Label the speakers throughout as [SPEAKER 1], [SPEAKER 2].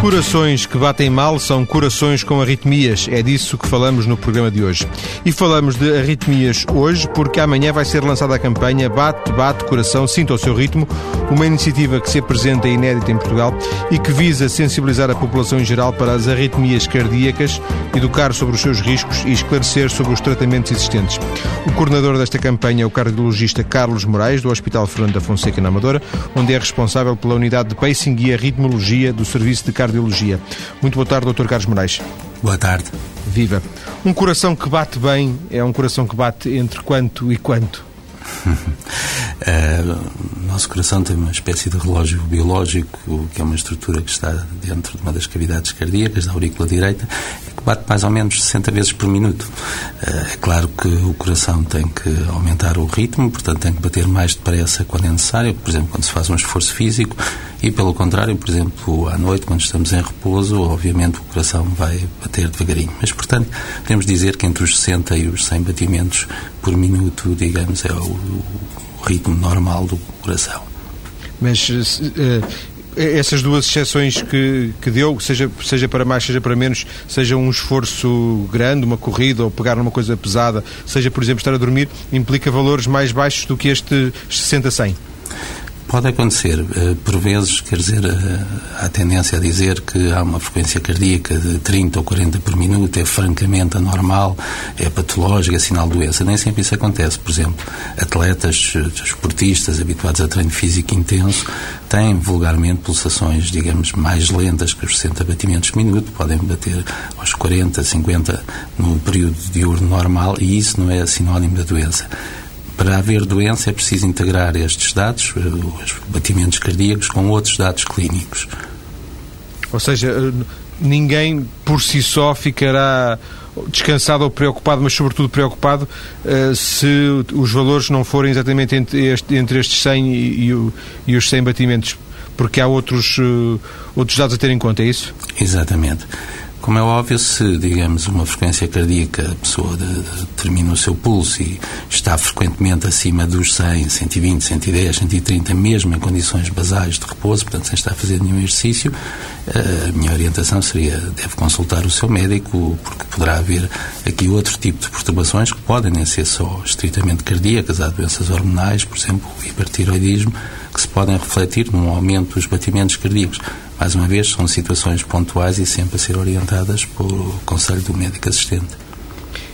[SPEAKER 1] Corações que batem mal são corações com arritmias. É disso que falamos no programa de hoje. E falamos de arritmias hoje porque amanhã vai ser lançada a campanha Bate, Bate, Coração, Sinta o Seu Ritmo, uma iniciativa que se apresenta inédita em Portugal e que visa sensibilizar a população em geral para as arritmias cardíacas, educar sobre os seus riscos e esclarecer sobre os tratamentos existentes. O coordenador desta campanha é o cardiologista Carlos Moraes, do Hospital Fernando da Fonseca, na Amadora, onde é responsável pela unidade de pacing e arritmologia do Serviço de Cardiologia Cardiologia. Muito boa tarde, Dr. Carlos Moraes.
[SPEAKER 2] Boa tarde.
[SPEAKER 1] Viva. Um coração que bate bem é um coração que bate entre quanto e quanto?
[SPEAKER 2] Uh, o nosso coração tem uma espécie de relógio biológico, que é uma estrutura que está dentro de uma das cavidades cardíacas, da aurícula direita, que bate mais ou menos 60 vezes por minuto. Uh, é claro que o coração tem que aumentar o ritmo, portanto tem que bater mais depressa quando é necessário, por exemplo, quando se faz um esforço físico, e pelo contrário, por exemplo, à noite, quando estamos em repouso, obviamente o coração vai bater devagarinho. Mas, portanto, podemos dizer que entre os 60 e os 100 batimentos por minuto, digamos, é o, o ritmo normal do coração.
[SPEAKER 1] Mas uh, essas duas exceções que, que deu, seja, seja para mais, seja para menos, seja um esforço grande, uma corrida ou pegar numa coisa pesada, seja, por exemplo, estar a dormir, implica valores mais baixos do que este 60-100?
[SPEAKER 2] Pode acontecer. Eh, por vezes, quer dizer, eh, há tendência a dizer que há uma frequência cardíaca de 30 ou 40 por minuto, é francamente anormal, é patológica, é sinal de doença. Nem sempre isso acontece. Por exemplo, atletas, eh, esportistas habituados a treino físico intenso têm vulgarmente pulsações, digamos, mais lentas que os 60 batimentos por minuto, podem bater aos 40, 50 no período diurno normal e isso não é sinónimo da doença. Para haver doença é preciso integrar estes dados, eh, os batimentos cardíacos, com outros dados clínicos.
[SPEAKER 1] Ou seja, eh, ninguém por si só ficará descansado ou preocupado, mas sobretudo preocupado uh, se os valores não forem exatamente entre, este, entre estes 100 e, os 100 batimentos, porque há outros, outros dados a ter em conta, é isso?
[SPEAKER 2] Exatamente. Como é óbvio, se, digamos, uma frequência cardíaca, a pessoa determina o seu pulso e está frequentemente acima dos 100, 120, 110, 130, mesmo em condições basais de repouso, portanto, sem estar a fazer nenhum exercício, eh, a minha orientação seria, deve consultar o seu médico, porque poderá haver aqui outro tipo de perturbações que podem nem ser só estritamente cardíacas, há doenças hormonais, por exemplo, o hipertiroidismo, que se podem refletir num aumento dos batimentos cardíacos. Mais uma vez, são situações pontuais e sempre a ser orientadas pelo conselho do médico assistente.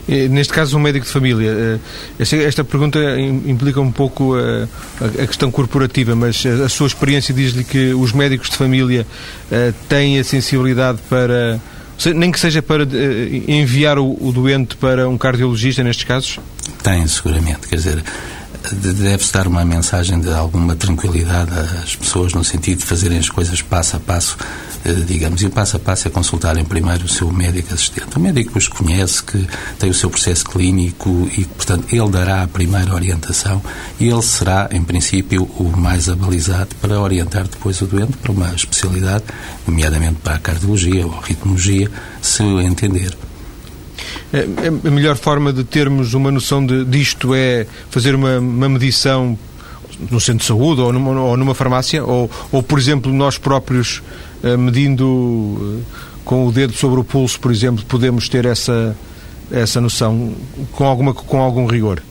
[SPEAKER 1] Neste caso, um médico de família. Eh, esta pergunta implica um pouco a, a questão corporativa, mas a sua experiência diz-lhe que os médicos de família eh, têm a sensibilidade para, nem que seja para eh, enviar o doente para um cardiologista nestes casos?
[SPEAKER 2] Tem, seguramente. Quer dizer, deve-se dar uma mensagem de alguma tranquilidade às pessoas no sentido de fazerem as coisas passo a passo, eh, digamos. E o passo a passo é consultarem primeiro o seu médico assistente. O médico os conhece, que tem o seu processo clínico e, portanto, ele dará a primeira orientação e ele será, em princípio, o mais abalizado para orientar depois o doente para uma especialidade, nomeadamente para a cardiologia ou a ritmologia, se entender.
[SPEAKER 1] É, é, a melhor forma de termos uma noção de, disto é fazer uma, uma medição no centro de saúde ou numa, ou numa farmácia, ou, ou, por exemplo, nós próprios uh, medindo uh, com o dedo sobre o pulso, por exemplo, podemos ter essa, essa noção com, alguma, com algum rigor?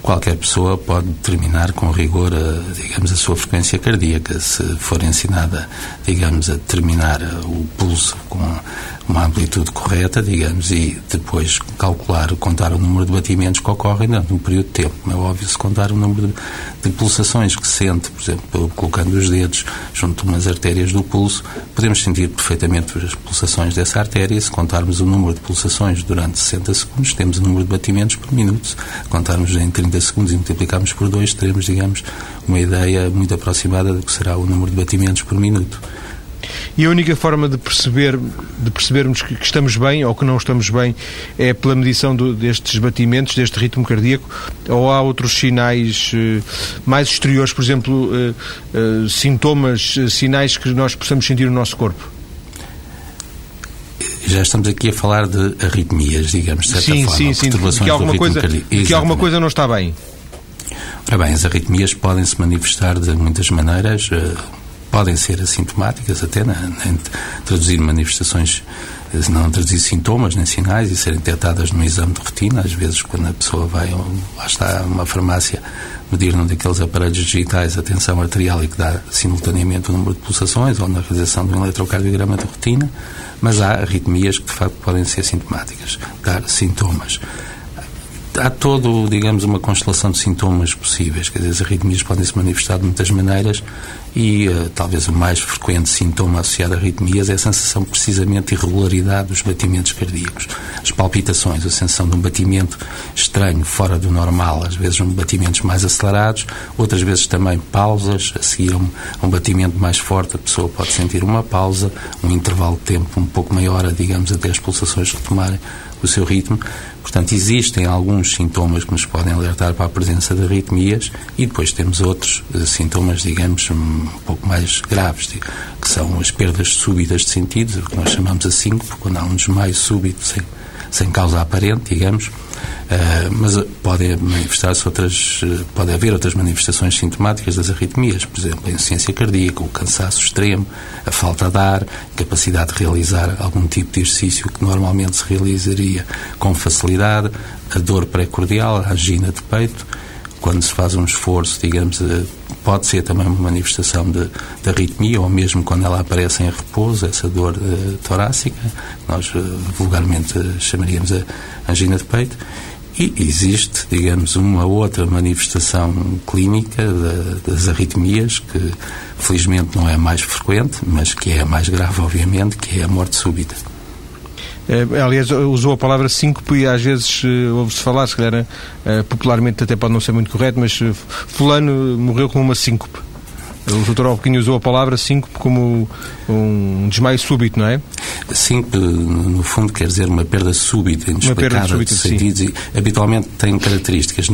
[SPEAKER 2] Qualquer pessoa pode determinar com rigor, a, digamos, a sua frequência cardíaca, se for ensinada, digamos, a determinar o pulso com uma amplitude correta, digamos, e depois calcular, contar o número de batimentos que ocorrem durante um período de tempo. É óbvio, se contar o número de, de pulsações que sente, por exemplo, colocando os dedos junto a umas artérias do pulso, podemos sentir perfeitamente as pulsações dessa artéria. Se contarmos o número de pulsações durante 60 segundos, temos o número de batimentos por minuto. Se contarmos em 30 segundos e multiplicarmos por 2, teremos, digamos, uma ideia muito aproximada do que será o número de batimentos por minuto.
[SPEAKER 1] E a única forma de, perceber, de percebermos que, que estamos bem ou que não estamos bem é pela medição do, destes batimentos, deste ritmo cardíaco, ou há outros sinais uh, mais exteriores, por exemplo, uh, uh, sintomas, sinais que nós possamos sentir no nosso corpo?
[SPEAKER 2] já estamos aqui a falar de arritmias, digamos, de certa
[SPEAKER 1] sim,
[SPEAKER 2] forma,
[SPEAKER 1] sim, sim,
[SPEAKER 2] perturbações
[SPEAKER 1] que alguma
[SPEAKER 2] do ritmo
[SPEAKER 1] coisa. Que alguma coisa não está bem.
[SPEAKER 2] Ora bem, as arritmias podem se manifestar de muitas maneiras podem ser assintomáticas, até nem traduzir manifestações, não traduzir sintomas nem sinais e serem detectadas no exame de rotina. Às vezes, quando a pessoa vai, lá está, uma farmácia medir num daqueles aparelhos digitais a tensão arterial e que dá simultaneamente o número de pulsações ou na realização de um eletrocardiograma de rotina, mas há arritmias que de facto podem ser sintomáticas, dar sintomas há todo, digamos, uma constelação de sintomas possíveis. Quer dizer, as arritmias podem se manifestar de muitas maneiras e uh, talvez o mais frequente sintoma associado a arritmias é a sensação precisamente de irregularidade dos batimentos cardíacos. As palpitações, a sensação de um batimento estranho, fora do normal, às vezes um batimentos mais acelerados, outras vezes também pausas, a seguir um, um batimento mais forte, a pessoa pode sentir uma pausa, um intervalo de tempo um pouco maior, digamos, até as pulsações retomarem o seu ritmo. Portanto, existem alguns sintomas que nos podem alertar para a presença de arritmias e depois temos outros uh, sintomas, digamos, um pouco mais graves, que são as perdas súbitas de sentidos, o que nós chamamos a síncope, quando há um desmaio súbito sem, sem causa aparente, digamos, Uh, mas podem manifestar-se outras, uh, pode haver outras manifestações sintomáticas das arritmias, por exemplo, a insuficiência cardíaca, o cansaço extremo, a falta de ar, capacidade de realizar algum tipo de exercício que normalmente se realizaria com facilidade, a dor pré-cordial, a angina de peito, quando se faz um esforço, digamos, uh, pode ser também uma manifestação de, de arritmia, ou mesmo quando ela aparece em repouso, essa dor torácica, nós vulgarmente chamaríamos a angina de peito, e existe, digamos, uma outra manifestação clínica das arritmias, que felizmente não é mais frequente, mas que é mais grave, obviamente, que é a morte súbita.
[SPEAKER 1] É, aliás, usou a palavra síncope e às vezes uh, ouve-se falar, se calhar uh, popularmente até pode não ser muito correto, mas fulano morreu com uma síncope. O doutor Alpequinho usou a palavra síncope como um desmaio súbito, não é?
[SPEAKER 2] Síncope, no fundo, quer dizer uma perda súbita, inexplicada súbita, de sentidos sim. e habitualmente tem características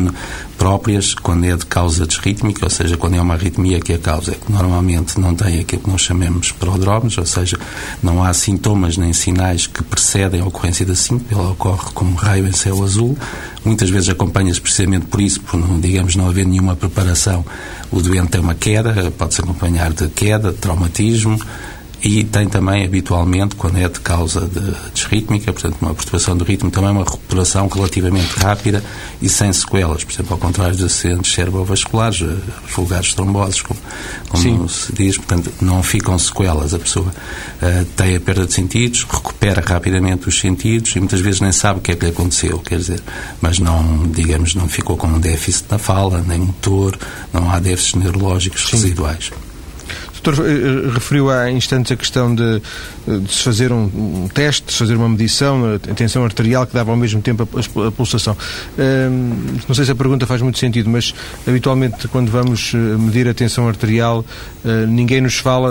[SPEAKER 2] próprias quando é de causa desrítmica, ou seja, quando é uma arritmia que a causa é que normalmente não tem aquilo que nós chamamos prodromes, ou seja, não há sintomas nem sinais que precedem a ocorrência da síncope, ela ocorre como raio em céu azul, muitas vezes acompanha-se precisamente por isso, por não, digamos, não haver nenhuma preparação, o doente tem uma queda, pode-se acompanhar de queda, de traumatismo, e tem também, habitualmente, quando é de causa de desrítmica, portanto, uma perturbação do ritmo, também uma recuperação relativamente rápida e sem sequelas. Por exemplo, ao contrário dos acidentes cerebrovasculares, eh, os vulgares tromboses, como, como se diz, portanto, não ficam sequelas. A pessoa uh, tem a perda de sentidos, recupera rapidamente os sentidos e muitas vezes nem sabe o que é que lhe aconteceu, quer dizer, mas não, digamos, não ficou com um déficit na fala, nem motor, não há déficits neurológicos Sim. residuais
[SPEAKER 1] doutor eh, referiu há instantes a questão de, de se fazer um, um, teste, de se fazer uma medição, a tensão arterial que dava ao mesmo tempo a, a pulsação. Um, não sei se a pergunta faz muito sentido, mas habitualmente quando vamos eh, medir a tensão arterial, ninguém nos fala.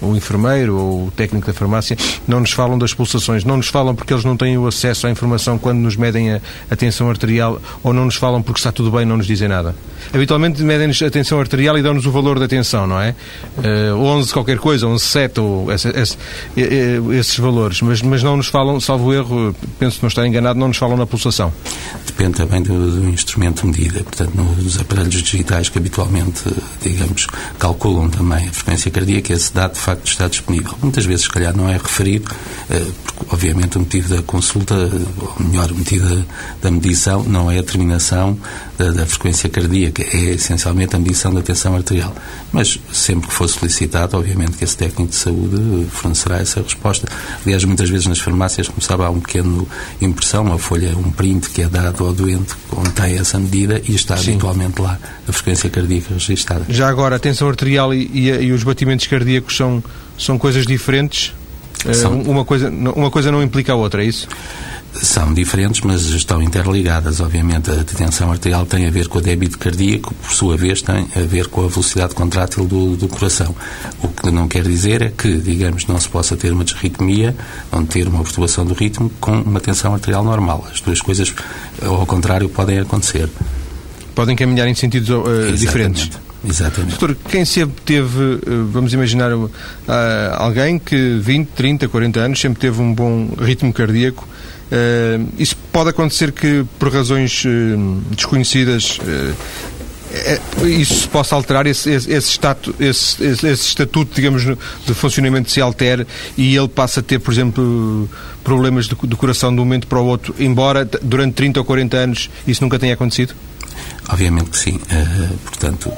[SPEAKER 1] O enfermeiro ou o técnico da farmácia, não nos falam das pulsações, não nos falam porque eles não têm o acesso à informação quando nos medem a, a tensão arterial ou não nos falam porque está tudo bem não nos dizem nada. Habitualmente medem-nos a tensão arterial e dão-nos o valor da tensão, não é? Uh, eh, 11 qualquer coisa, 11, 7 ou esse, esse, esses valores, mas, mas não nos falam, salvo erro, penso que não estar enganado, não nos falam na pulsação.
[SPEAKER 2] Depende também do, do instrumento de medida, portanto, nos aparelhos digitais que habitualmente, digamos, calculam também a frequência cardíaca, esse dado de facto está disponível. Muitas vezes, se calhar, não é referido, eh, porque, obviamente, o motivo da consulta, ou melhor, o motivo da medição, não é a determinação da, da frequência cardíaca, é essencialmente a medição da tensão arterial. Mas, sempre que for solicitado, obviamente que esse técnico de saúde fornecerá essa resposta. Aliás, muitas vezes nas farmácias, como sabe, há um pequeno impressão, uma folha, um print que é dado ao doente, contém essa medida e está Sim. habitualmente lá a frequência cardíaca registada.
[SPEAKER 1] Já agora, a tensão arterial e, e, e os batimentos cardíacos são são, coisas diferentes? Eh, são. Uma, coisa, uma coisa não implica a outra, é isso?
[SPEAKER 2] São diferentes, mas estão interligadas. Obviamente, a tensão arterial tem a ver com o débito cardíaco, por sua vez, tem a ver com a velocidade contrátil do, do coração. O que não quer dizer é que, digamos, não se possa ter uma desritmia, não ter uma perturbação do ritmo com uma tensão arterial normal. As duas coisas, ao contrário, podem acontecer.
[SPEAKER 1] Podem caminhar em sentidos uh, diferentes.
[SPEAKER 2] Exatamente.
[SPEAKER 1] Doutor, quem sempre teve, eh, vamos imaginar, uh, alguém que 20, 30, 40 anos sempre teve um bom ritmo cardíaco, uh, isso pode acontecer que, por razões desconhecidas, é, isso se possa alterar, esse, esse, esse, esse, esse, estatuto, digamos, de funcionamento se altere e ele passa a ter, por exemplo, problemas de, de coração de um momento para o outro, embora durante 30 ou 40 anos isso nunca tenha acontecido?
[SPEAKER 2] Obviamente que sim. Uh, portanto,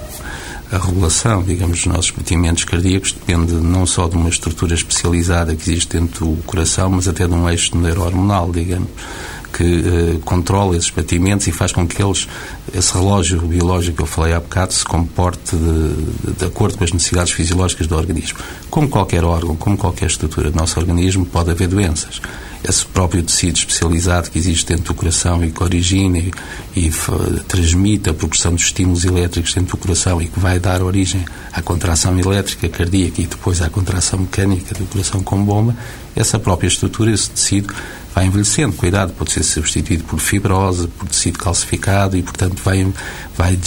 [SPEAKER 2] a regulação, digamos, dos nossos batimentos cardíacos depende não só de uma estrutura especializada que existe dentro do coração, mas até de um eixo neurohormonal, digamos que eh, controla esses batimentos e faz com que eles, esse relógio biológico que eu falei há bocado, se comporte de, de, acordo com as necessidades fisiológicas do organismo. Como qualquer órgão, como qualquer estrutura do nosso organismo, pode haver doenças. Esse próprio tecido especializado que existe dentro do coração e que origina e, e transmite a progressão dos estímulos elétricos dentro do coração e que vai dar origem à contração elétrica cardíaca e depois à contração mecânica do coração com bomba, essa própria estrutura, esse tecido, vai envelhecendo. Cuidado, pode ser substituído por fibrose, por tecido calcificado e, portanto, vai, vai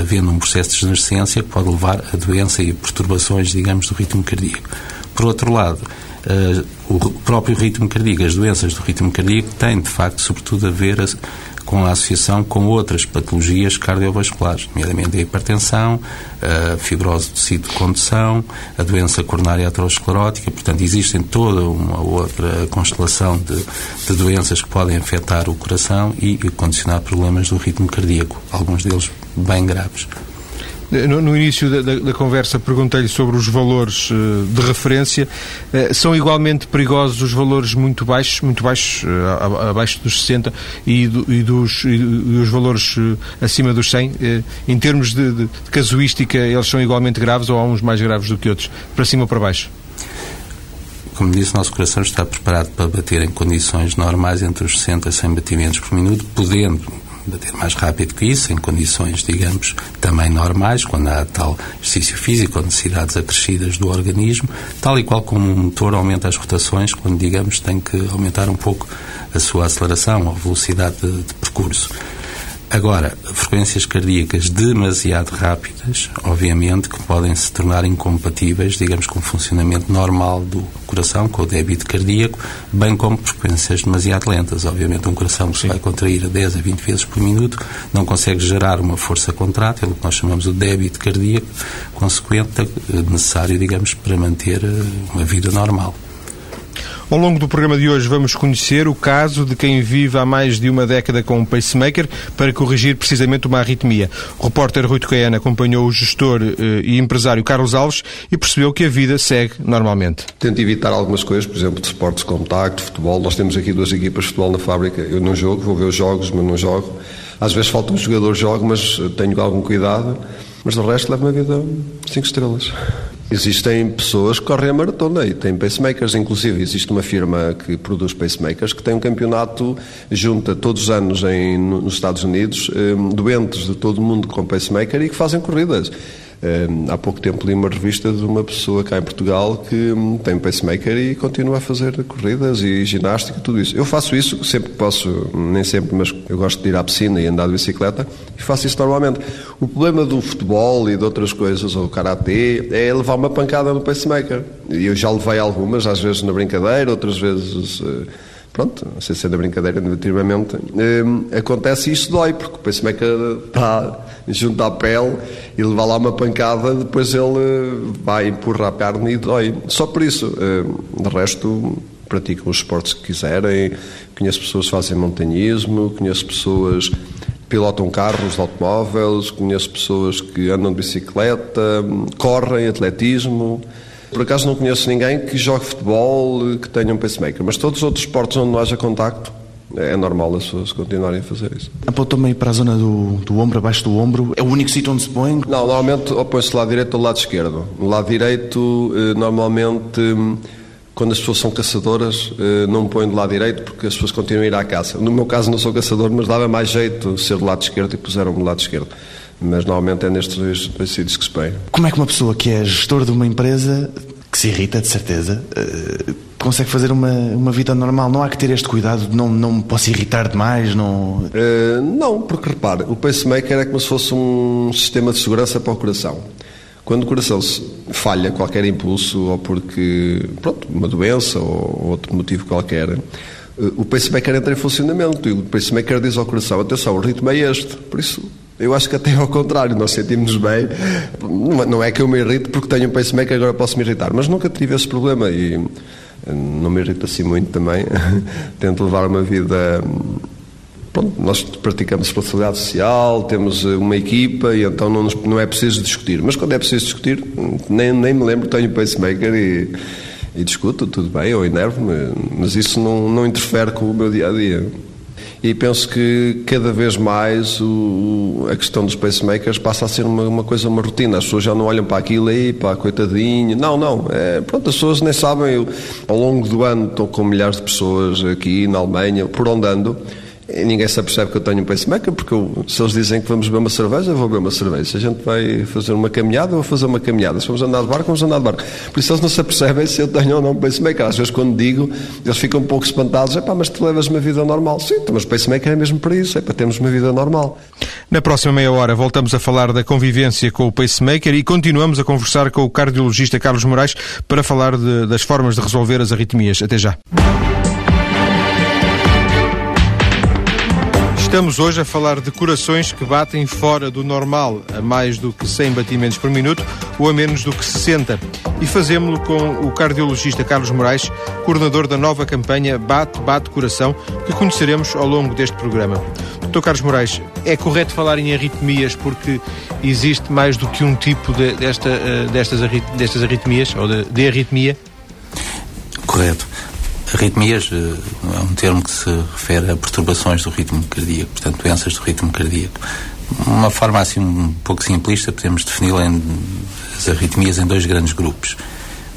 [SPEAKER 2] havendo um processo de degenerescência que pode levar a doença e a perturbações, digamos, do ritmo cardíaco. Por outro lado, o próprio ritmo cardíaco, as doenças do ritmo cardíaco têm, de facto, sobretudo a ver com a associação com outras patologias cardiovasculares, nomeadamente a hipertensão, a fibrose do tecido de condução, a doença coronária aterosclerótica. Portanto, existem toda uma outra constelação de, de doenças que podem afetar o coração e condicionar problemas do ritmo cardíaco, alguns deles bem graves.
[SPEAKER 1] No, no início da, da, da conversa perguntei-lhe sobre os valores uh, de referência. Uh, são igualmente perigosos os valores muito baixos, muito baixos, uh, abaixo dos 60 e, do, e, dos, e dos valores acima dos 100? em termos de, de, de casuística, eles são igualmente graves ou há uns mais graves do que outros? Para cima ou para baixo?
[SPEAKER 2] como disse, o nosso coração está preparado para bater em condições normais entre os 60 a 100 batimentos por minuto, podendo bater mais rápido que isso, em condições, digamos, também normais, quando há tal exercício físico ou necessidades acrescidas do organismo, tal e qual como um motor aumenta as rotações, quando, digamos, tem que aumentar um pouco a sua aceleração ou velocidade de, de percurso. Agora, frequências cardíacas demasiado rápidas, obviamente, que podem se tornar incompatíveis, digamos, com o funcionamento normal do coração, com o débito cardíaco, bem como frequências demasiado lentas. Obviamente, um coração que se vai contrair a 10 a 20 vezes por minuto não consegue gerar uma força contrátil, o que nós chamamos de débito cardíaco, consequente, eh, necessário, digamos, para manter eh, uma vida normal.
[SPEAKER 1] Ao longo do programa de hoje vamos conhecer o caso de quem vive há mais de uma década com um pacemaker para corrigir precisamente uma arritmia. O repórter Rui Tocaiana acompanhou o gestor eh, e empresário Carlos Alves e percebeu que a vida segue normalmente.
[SPEAKER 3] Tento evitar algumas coisas, por exemplo, de esportes de contacto, futebol. Nós temos aqui duas equipas de futebol na fábrica. Eu não jogo, vou ver os jogos, mas não jogo. Às vezes falta um jogador jogo, mas tenho algum cuidado. Mas o resto levo uma vida cinco estrelas. Existem pessoas que correm a maratona e têm pacemakers, inclusive existe uma firma que produz pacemakers que tem um campeonato, junta todos os anos em, nos Estados Unidos, um, doentes de todo o mundo com pacemaker e que fazem corridas. Há pouco tempo li uma revista de uma pessoa cá em Portugal que hum, tem pacemaker e continua a fazer corridas e ginástica, tudo isso. Eu faço isso sempre que posso, nem sempre, mas eu gosto de ir à piscina e andar de bicicleta e faço isso normalmente. O problema do futebol e de outras coisas, ou karatê, é levar uma pancada no pacemaker. E eu já levei algumas, às vezes na brincadeira, outras vezes eh, pronto, não sei se é da brincadeira negativamente, hum, acontece e isso dói, porque o pacemaker está junto à pele e levar lá uma pancada, depois ele vai empurrar a carne e dói. Só por isso. Hum, de resto, praticam os esportes que quiserem. Conheço pessoas que fazem montanhismo, conheço pessoas que pilotam carros, automóveis, conheço pessoas que andam de bicicleta, correm, atletismo. Por acaso não conheço ninguém que jogue futebol, que tenha um pacemaker, mas todos os outros esportes onde não haja contacto, é normal as pessoas continuarem a fazer isso.
[SPEAKER 4] Apontou também para a zona do, do ombro, abaixo do ombro. É o único sítio onde se põe?
[SPEAKER 3] Não, normalmente ou põe-se do lado direito ou do lado esquerdo. No lado direito, eh, normalmente, hum, quando as pessoas são caçadoras, eh, não põem do lado direito porque as pessoas continuam a ir à caça. No meu caso, não sou caçador, mas dava mais jeito ser do lado esquerdo e puseram-me do lado esquerdo mas normalmente é nestes dois, dois sítios que se põe.
[SPEAKER 4] Como é que uma pessoa que é gestor de uma empresa, que se irrita de certeza, uh, consegue fazer uma, uma vida normal? Não há que ter este cuidado de não, não me posso irritar demais? Não...
[SPEAKER 3] Uh, não, porque repare, o pacemaker é como se fosse um sistema de segurança para o coração. Quando o coração falha qualquer impulso, ou porque, pronto, uma doença ou outro motivo qualquer, eh, o pacemaker entra em funcionamento e o pacemaker diz ao coração: atenção, o ritmo é este. Por isso, Eu acho que até ao contrário, nós sentimos bem. Não é que eu me irrite porque tenho um pacemaker agora posso me irritar, mas nunca tive esse problema e eh, não me irrita assim muito também. Tento levar uma vida. Pronto, nós praticamos responsabilidade social, temos eh, uma equipa e então não, nos, não é preciso discutir. Mas quando é preciso discutir, nem, nem me lembro, tenho pacemaker e, e discuto, tudo bem, eu enervo-me, mas isso não, não interfere com o meu dia a dia e penso que cada vez mais o, a questão dos pacemakers passa a ser uma, uma, coisa, uma rotina. As pessoas já não olham para aquilo aí, para coitadinho. Não, não. É, pronto, as pessoas nem sabem. Eu, ao longo do ano estou com milhares de pessoas aqui na Alemanha, por onde ando e ninguém se apercebe que eu tenho um pacemaker, porque eu, se eles dizem que vamos beber uma cerveja, eu vou beber uma cerveja. Se a gente vai fazer uma caminhada, eu vou fazer uma caminhada. Se vamos andar de barco, vamos andar de barco. Por isso eles não se apercebem se eu tenho ou não um pacemaker. Às vezes, quando digo, eles ficam um pouco espantados. É pá, mas tu levas uma vida normal. Sim, então, mas pacemaker é mesmo para isso, é para termos uma vida normal.
[SPEAKER 1] Na próxima meia hora voltamos a falar da convivência com o pacemaker e continuamos a conversar com o cardiologista Carlos Moraes para falar de, das formas de resolver as arritmias. Até já. Estamos hoje a falar de corações que batem fora do normal, a mais do que 100 batimentos por minuto ou a menos do que 60. E fazemos-lo com o cardiologista Carlos Moraes, coordenador da nova campanha Bate, Bate Coração, que conheceremos ao longo deste programa. Dr. Carlos Moraes, é correto falar em arritmias porque existe mais do que um tipo de, desta, eh, destas, arritmias, ou de, de arritmia?
[SPEAKER 2] Correto. Arritmias eh, é um termo que se refere a perturbações do ritmo cardíaco, portanto, doenças do ritmo cardíaco. Uma forma assim um pouco simplista, podemos defini-la as arritmias em dois grandes grupos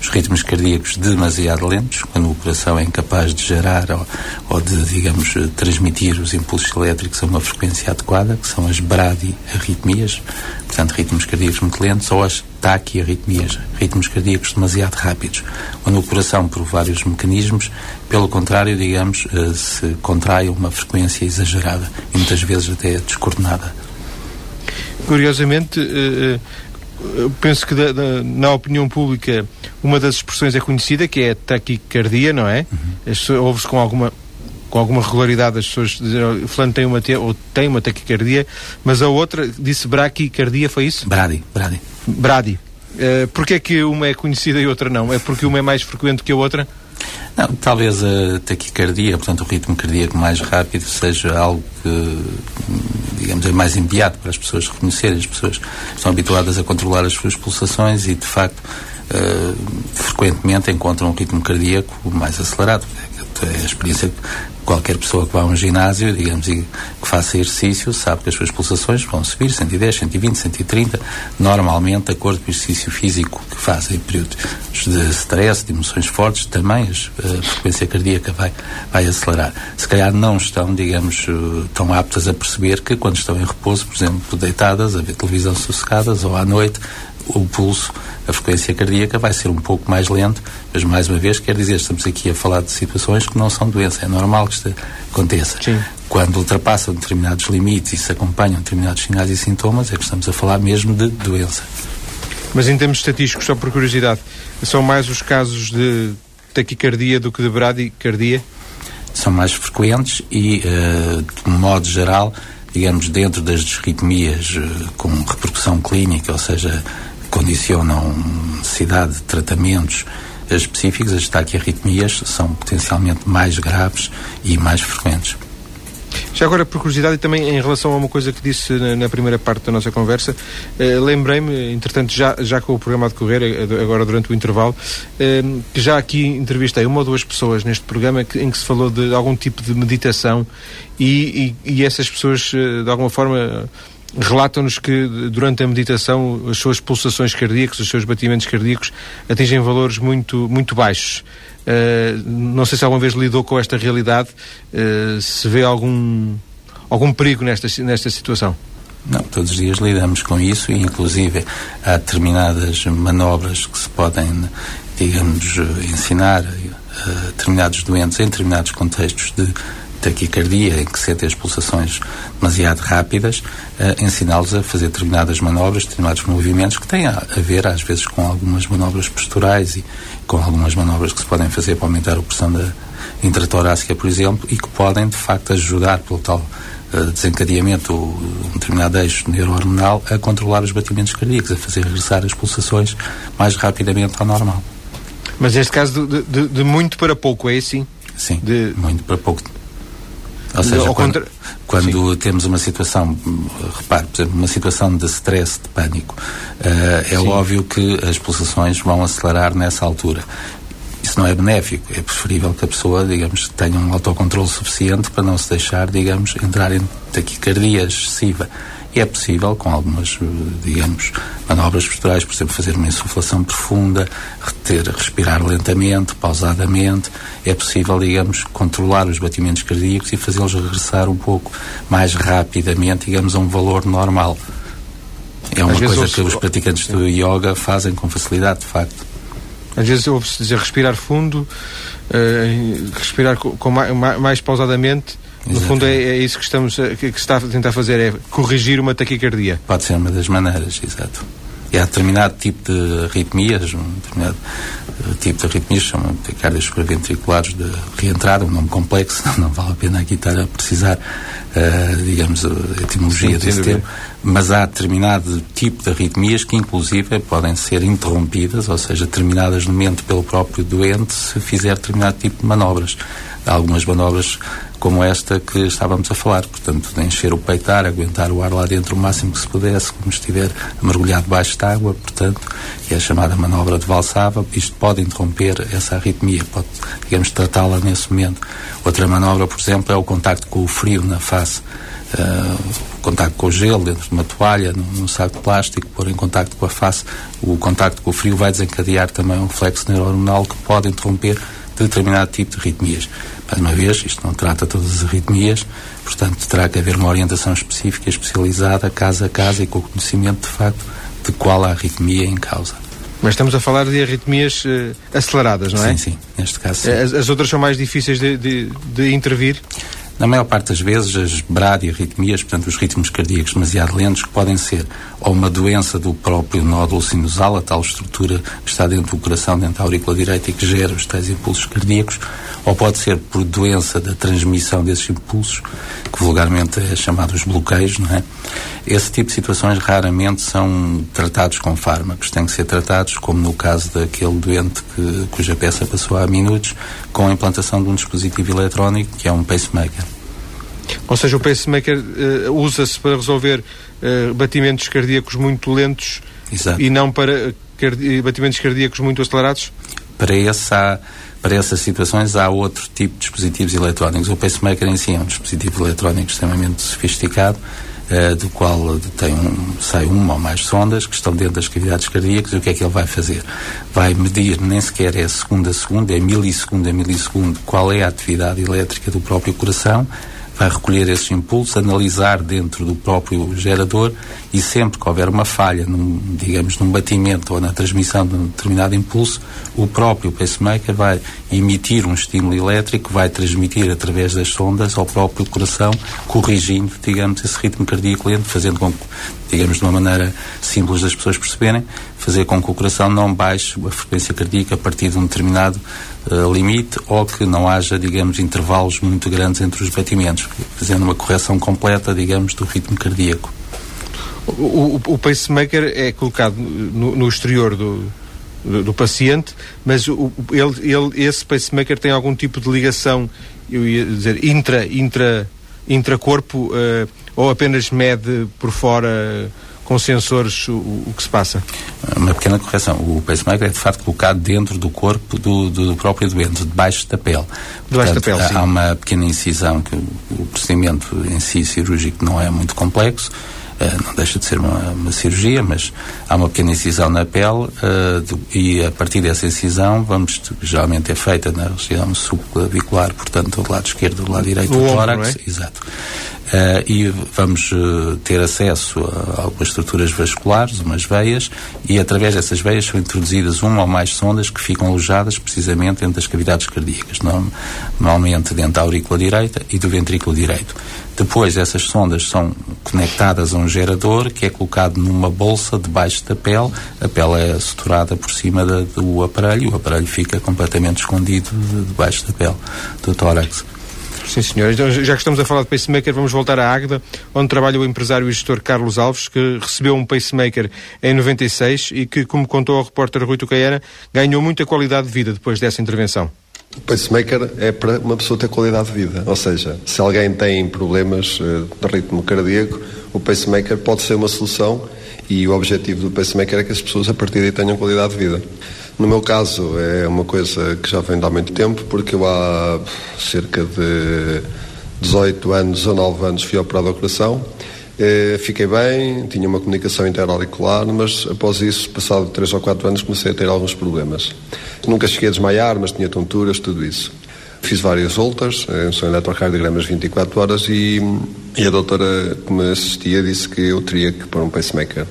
[SPEAKER 2] os ritmos cardíacos demasiado lentos, quando o coração é incapaz de gerar ou, ou, de, digamos, transmitir os impulsos elétricos a uma frequência adequada, que são as bradiarritmias, portanto, ritmos cardíacos muito lentos, ou as taquiarritmias, ritmos cardíacos demasiado rápidos, quando o coração, por vários mecanismos, pelo contrário, digamos, eh, se contrai a uma frequência exagerada e muitas vezes até descoordenada.
[SPEAKER 1] Curiosamente, uh, penso que da, da, na opinião pública uma das expressões é conhecida, que é taquicardia, não é? Uhum. Ouve-se com alguma com alguma regularidade as pessoas dizem o fulano tem uma, ou tem uma taquicardia, mas a outra disse braquicardia, foi isso?
[SPEAKER 2] Bradi, bradi.
[SPEAKER 1] Bradi. Uh, Porquê é que uma é conhecida e outra não? É porque uma é mais frequente que a outra?
[SPEAKER 2] Não, talvez a taquicardia, portanto o ritmo cardíaco mais rápido, seja algo que, digamos, é mais imediato para as pessoas reconhecerem. As pessoas estão habituadas a controlar as suas pulsações e, de facto, uh, frequentemente encontram um ritmo cardíaco mais acelerado. É a experiência qualquer pessoa que vá a um ginásio, digamos, e que faça exercício, sabe que as suas pulsações vão subir 110, 120, 130, normalmente, de acordo com o exercício físico que faz em períodos de stress, de emoções fortes, também a frequência cardíaca vai, vai acelerar. Se calhar não estão, digamos, eh, tão aptas a perceber que quando estão em repouso, por exemplo, deitadas, a ver televisão sossegadas ou à noite, o pulso, a frequência cardíaca vai ser um pouco mais lento, mas mais uma vez, quer dizer, estamos aqui a falar de situações que não são doença, é normal que isto aconteça.
[SPEAKER 1] Sim.
[SPEAKER 2] Quando ultrapassam determinados limites e se acompanham determinados sinais e sintomas, é que estamos a falar mesmo de doença.
[SPEAKER 1] Mas em termos estatísticos, só por curiosidade, são mais os casos de taquicardia do que de bradicardia?
[SPEAKER 2] São mais frequentes e, uh, de modo geral, digamos, dentro das disritmias uh, com repercussão clínica, ou seja, condicionam necessidade de tratamentos específicos, as taquiarritmias são potencialmente mais graves e mais frequentes.
[SPEAKER 1] Já agora, por curiosidade, e também em relação a uma coisa que disse na, primeira parte da nossa conversa, eh, lembrei-me, entretanto, já, já com o programa a decorrer, eh, agora durante o intervalo, eh, que já aqui entrevistei uma ou duas pessoas neste programa que, em que se falou de algum tipo de meditação e, e, e essas pessoas, eh, de alguma forma, relatam-nos que durante a meditação as suas pulsações cardíacas, os seus batimentos cardíacos atingem valores muito, muito baixos. Uh, não sei se alguma vez lidou com esta realidade, uh, se vê algum, algum perigo nesta, nesta situação.
[SPEAKER 2] Não, todos os dias lidamos com isso e, inclusive, há determinadas manobras que se podem, digamos, ensinar a determinados doentes em determinados contextos de taquicardia, em que sentem as pulsações demasiado rápidas, uh, ensiná-los a fazer determinadas manobras, determinados movimentos que têm a, a ver, às vezes, com algumas manobras posturais e com algumas manobras que se podem fazer para aumentar a pressão da intratorácica, por exemplo, e que podem, de facto, ajudar pelo tal desencadeamento de um determinado eixo neurohormonal a controlar os batimentos cardíacos, a fazer regressar as pulsações mais rapidamente ao normal.
[SPEAKER 1] Mas neste caso de, de, de muito para pouco, é assim?
[SPEAKER 2] Sim, de... muito para pouco. Ou seja, quando, contra... quando temos uma situação, repare, por exemplo, uma situação de stress, de pânico, uh, é Sim. óbvio que as pulsações vão acelerar nessa altura. Isso não é benéfico. É preferível que a pessoa, digamos, tenha um autocontrole suficiente para não se deixar, digamos, entrar em taquicardia excessiva. É possível, com algumas, digamos, manobras posturais, por exemplo, fazer uma insuflação profunda, reter, respirar lentamente, pausadamente. É possível, digamos, controlar os batimentos cardíacos e fazê-los regressar um pouco mais rapidamente, digamos, a um valor normal. É uma coisa que os praticantes do yoga fazem com facilidade, de facto.
[SPEAKER 1] Às vezes ouve-se dizer respirar fundo, uh, respirar com, com mais, mais, pausadamente. No fundo é, é, isso que estamos a, que, que está a tentar fazer, é corrigir uma taquicardia.
[SPEAKER 2] Pode ser uma das maneiras, exato. E há determinado tipo de arritmias, um determinado uh, tipo de arritmias, chamam taquicardias supraventriculares de reentrada, um nome complexo, não vale a pena aqui estar a precisar, uh, digamos, a etimologia Sim, desse termo mas há determinado tipo de arritmias que, inclusive, podem ser interrompidas, ou seja, terminadas no momento pelo próprio doente, se fizer determinado tipo de manobras. Há algumas manobras como esta que estávamos a falar, portanto, de encher o peitar, aguentar o ar lá dentro o máximo que se pudesse, como estiver mergulhado debaixo de água, portanto, é a chamada manobra de Valsava, isto pode interromper essa arritmia, pode, digamos, tratá-la nesse momento. Outra manobra, por exemplo, é o contacto com o frio na face uh, contacto com o gelo dentro de uma toalha, num, num, saco de plástico, pôr em contacto com a face, o contacto com o frio vai desencadear também um reflexo neuronal que pode interromper determinado tipo de arritmias. Mais uma vez, isto não trata todas as arritmias, portanto, terá que haver uma orientação específica, especializada, casa a casa e com o conhecimento, de facto, de qual a arritmia em causa.
[SPEAKER 1] Mas estamos a falar de arritmias uh, aceleradas, não é?
[SPEAKER 2] Sim, sim, neste caso. Sim.
[SPEAKER 1] As, as, outras são mais difíceis de, de, de intervir?
[SPEAKER 2] Na maior parte das vezes, as bradiarritmias, portanto, os ritmos cardíacos demasiado lentos, que podem ser ou uma doença do próprio nódulo sinusal, a tal estrutura que está dentro do coração, dentro da aurícula direita e que gera os tais impulsos cardíacos, ou pode ser por doença da transmissão desses impulsos, que vulgarmente é chamado os bloqueios, não é? Esse tipo de situações raramente são tratados com fármacos, têm que ser tratados, como no caso daquele doente que, cuja peça passou há minutos, com a implantação de um dispositivo eletrónico, que é um pacemaker.
[SPEAKER 1] Ou seja, o pacemaker uh, usa-se para resolver uh, batimentos cardíacos muito lentos
[SPEAKER 2] Exato.
[SPEAKER 1] e não para cardi batimentos cardíacos muito acelerados?
[SPEAKER 2] Para, essa, para essas situações há outro tipo de dispositivos eletrónicos. O pacemaker em si é um dispositivo eletrónico extremamente sofisticado, uh, do qual tem um, sai uma ou mais sondas que estão dentro das cavidades cardíacas e o que é que ele vai fazer? Vai medir, nem sequer é segundo a segundo, é milissegundo a milissegundo, qual é a atividade elétrica do próprio coração vai recolher esses impulsos, analisar dentro do próprio gerador e sempre que houver uma falha, num, digamos, num batimento ou na transmissão de um determinado impulso, o próprio pacemaker vai emitir um estímulo elétrico, vai transmitir através das sondas ao próprio coração, corrigindo, digamos, esse ritmo cardíaco lento, fazendo com que, digamos, de uma maneira simples das pessoas perceberem, fazer com que o coração não baixe a frequência cardíaca a partir de um determinado uh, limite ou que não haja, digamos, intervalos muito grandes entre os batimentos, fazendo uma correção completa, digamos, do ritmo cardíaco.
[SPEAKER 1] O, o, o pacemaker é colocado no, no exterior do, do, do, paciente, mas o, ele, ele, esse pacemaker tem algum tipo de ligação, eu ia dizer, intra, intra, intracorpo, uh, ou apenas mede por fora com sensores o, o, que se passa?
[SPEAKER 2] Uma pequena correção. O pacemaker é de facto colocado dentro do corpo do, do próprio doente, debaixo da pele.
[SPEAKER 1] Debaixo da pele, sim.
[SPEAKER 2] Há uma pequena incisão que o procedimento em si cirúrgico não é muito complexo. Uh, não deixa de ser uma, uma, cirurgia, mas há uma pequena incisão na pele uh, do, e a partir dessa incisão, vamos, geralmente é feita na região subclavicular, portanto, do lado esquerdo do lado direito do, do tórax. É? Exato. Uh, e vamos uh, ter acesso a algumas estruturas vasculares, umas veias, e através dessas veias são introduzidas uma ou mais sondas que ficam alojadas precisamente dentro das cavidades cardíacas, normalmente dentro da aurícula direita e do ventrículo direito. Depois, essas sondas são conectadas a um gerador que é colocado numa bolsa debaixo da pele. A pele é suturada por cima da, do aparelho, o aparelho fica completamente escondido debaixo da pele do tórax.
[SPEAKER 1] Sim, senhor. Então, já que estamos a falar de pacemaker, vamos voltar à Águeda, onde trabalha o empresário e gestor Carlos Alves, que recebeu um pacemaker em 96 e que, como contou ao repórter Rui Tucaiana, ganhou muita qualidade de vida depois dessa intervenção.
[SPEAKER 3] O pacemaker é para uma pessoa ter qualidade de vida. Ou seja, se alguém tem problemas eh, de ritmo cardíaco, o pacemaker pode ser uma solução e o objetivo do pacemaker é que as pessoas a partir daí tenham qualidade de vida. No meu caso, é uma coisa que já vem de há muito tempo, porque eu há cerca de 18 anos, 19 anos fui operado ao coração. Eh, fiquei bem, tinha uma comunicação interauricular, mas após isso, passado 3 ou 4 anos, comecei a ter alguns problemas. Nunca cheguei a desmaiar, mas tinha tonturas, tudo isso. Fiz várias voltas, eh, são eletrocardiogramas 24 horas e, e a doutora que me assistia disse que eu teria que pôr um pacemaker.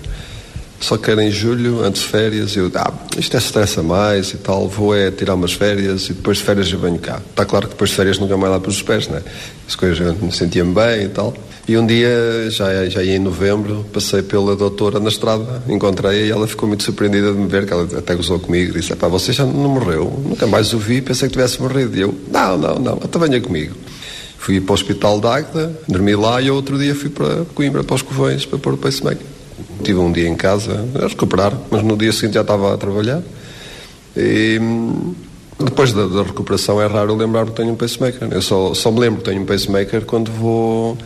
[SPEAKER 3] Só que era em julho, antes de férias, eu, ah, isto é estressa mais e tal, vou é tirar umas férias e depois de férias eu venho cá. Está claro que depois de férias nunca mais lá para os pés, né? As coisas eu sentia-me bem e tal. E um dia, já, já ia em novembro, passei pela doutora na estrada, encontrei-a e ela ficou muito surpreendida de me ver, que ela até gozou comigo, disse, pá, você já não morreu? Nunca mais o vi, pensei que tivesse morrido. E eu, não, não, não, então venha comigo. Fui para o hospital de Águeda, dormi lá e outro dia fui para Coimbra, para os Covões, para pôr o pacemaker. Tive um dia em casa a recuperar, mas no dia seguinte já estava a trabalhar. E depois da, da recuperação é raro lembrar-me que tenho um pacemaker. Eu só, só me lembro que tenho um pacemaker quando vou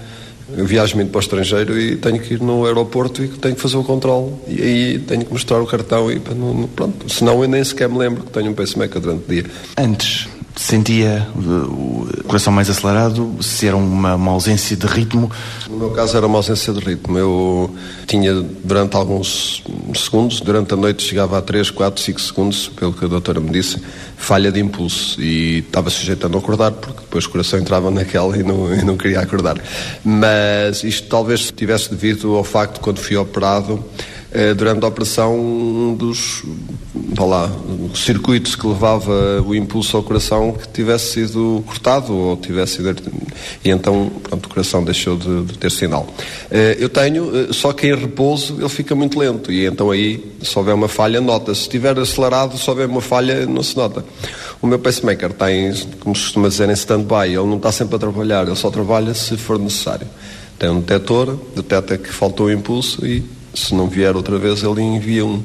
[SPEAKER 3] viajo muito para o estrangeiro e tenho que ir no aeroporto e tenho que fazer o controle e aí tenho que mostrar o cartão e pronto, senão eu nem sequer me lembro que tenho um pacemaker durante o dia.
[SPEAKER 4] Antes sentia o coração mais acelerado, se era uma, uma, ausência de ritmo?
[SPEAKER 3] No meu caso era uma ausência de ritmo. Eu tinha durante alguns segundos, durante a noite chegava a 3, 4, 5 segundos, pelo que a doutora me disse, falha de impulso e estava sujeito a não acordar porque depois o coração entrava naquela e não, e não queria acordar. Mas isto talvez tivesse devido ao facto de quando fui operado durante a operação um dos lá, circuitos que levava o impulso ao coração que tivesse sido cortado ou tivesse sido e então pronto, o coração deixou de, de ter sinal. Eh, eu tenho, eh, só que em repouso ele fica muito lento e então aí se houver uma falha nota-se. Se estiver acelerado, se houver uma falha não se nota. O meu pacemaker tem, como se costuma dizer, em stand-by, ele não está sempre a trabalhar, ele só trabalha se for necessário. Tem um detector, detecta que faltou o impulso e se não vier outra vez, ele envia um.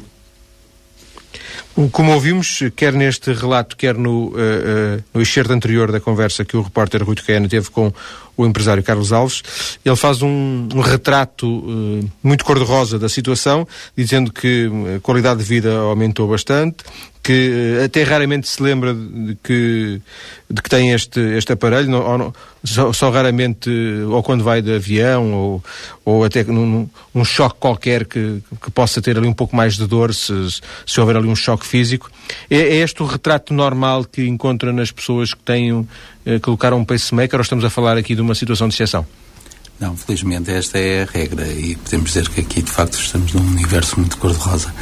[SPEAKER 1] Como ouvimos, quer neste relato, quer no, uh, uh, no excerto anterior da conversa que o repórter Rui Tucaiana teve com o empresário Carlos Alves, ele faz um, um retrato uh, muito cor-de-rosa da situação, dizendo que a qualidade de vida aumentou bastante, que até raramente se lembra de que, de que tem este, este aparelho, não, só, só, raramente, ou quando vai de avião, ou, ou até num, num choque qualquer que, que possa ter ali um pouco mais de dor, se, se houver ali um choque físico. É, é este o retrato normal que encontra nas pessoas que têm, eh, colocaram um pacemaker, ou estamos a falar aqui de uma situação de exceção?
[SPEAKER 2] Não, felizmente esta é a regra e podemos dizer que aqui de facto estamos num universo muito cor-de-rosa.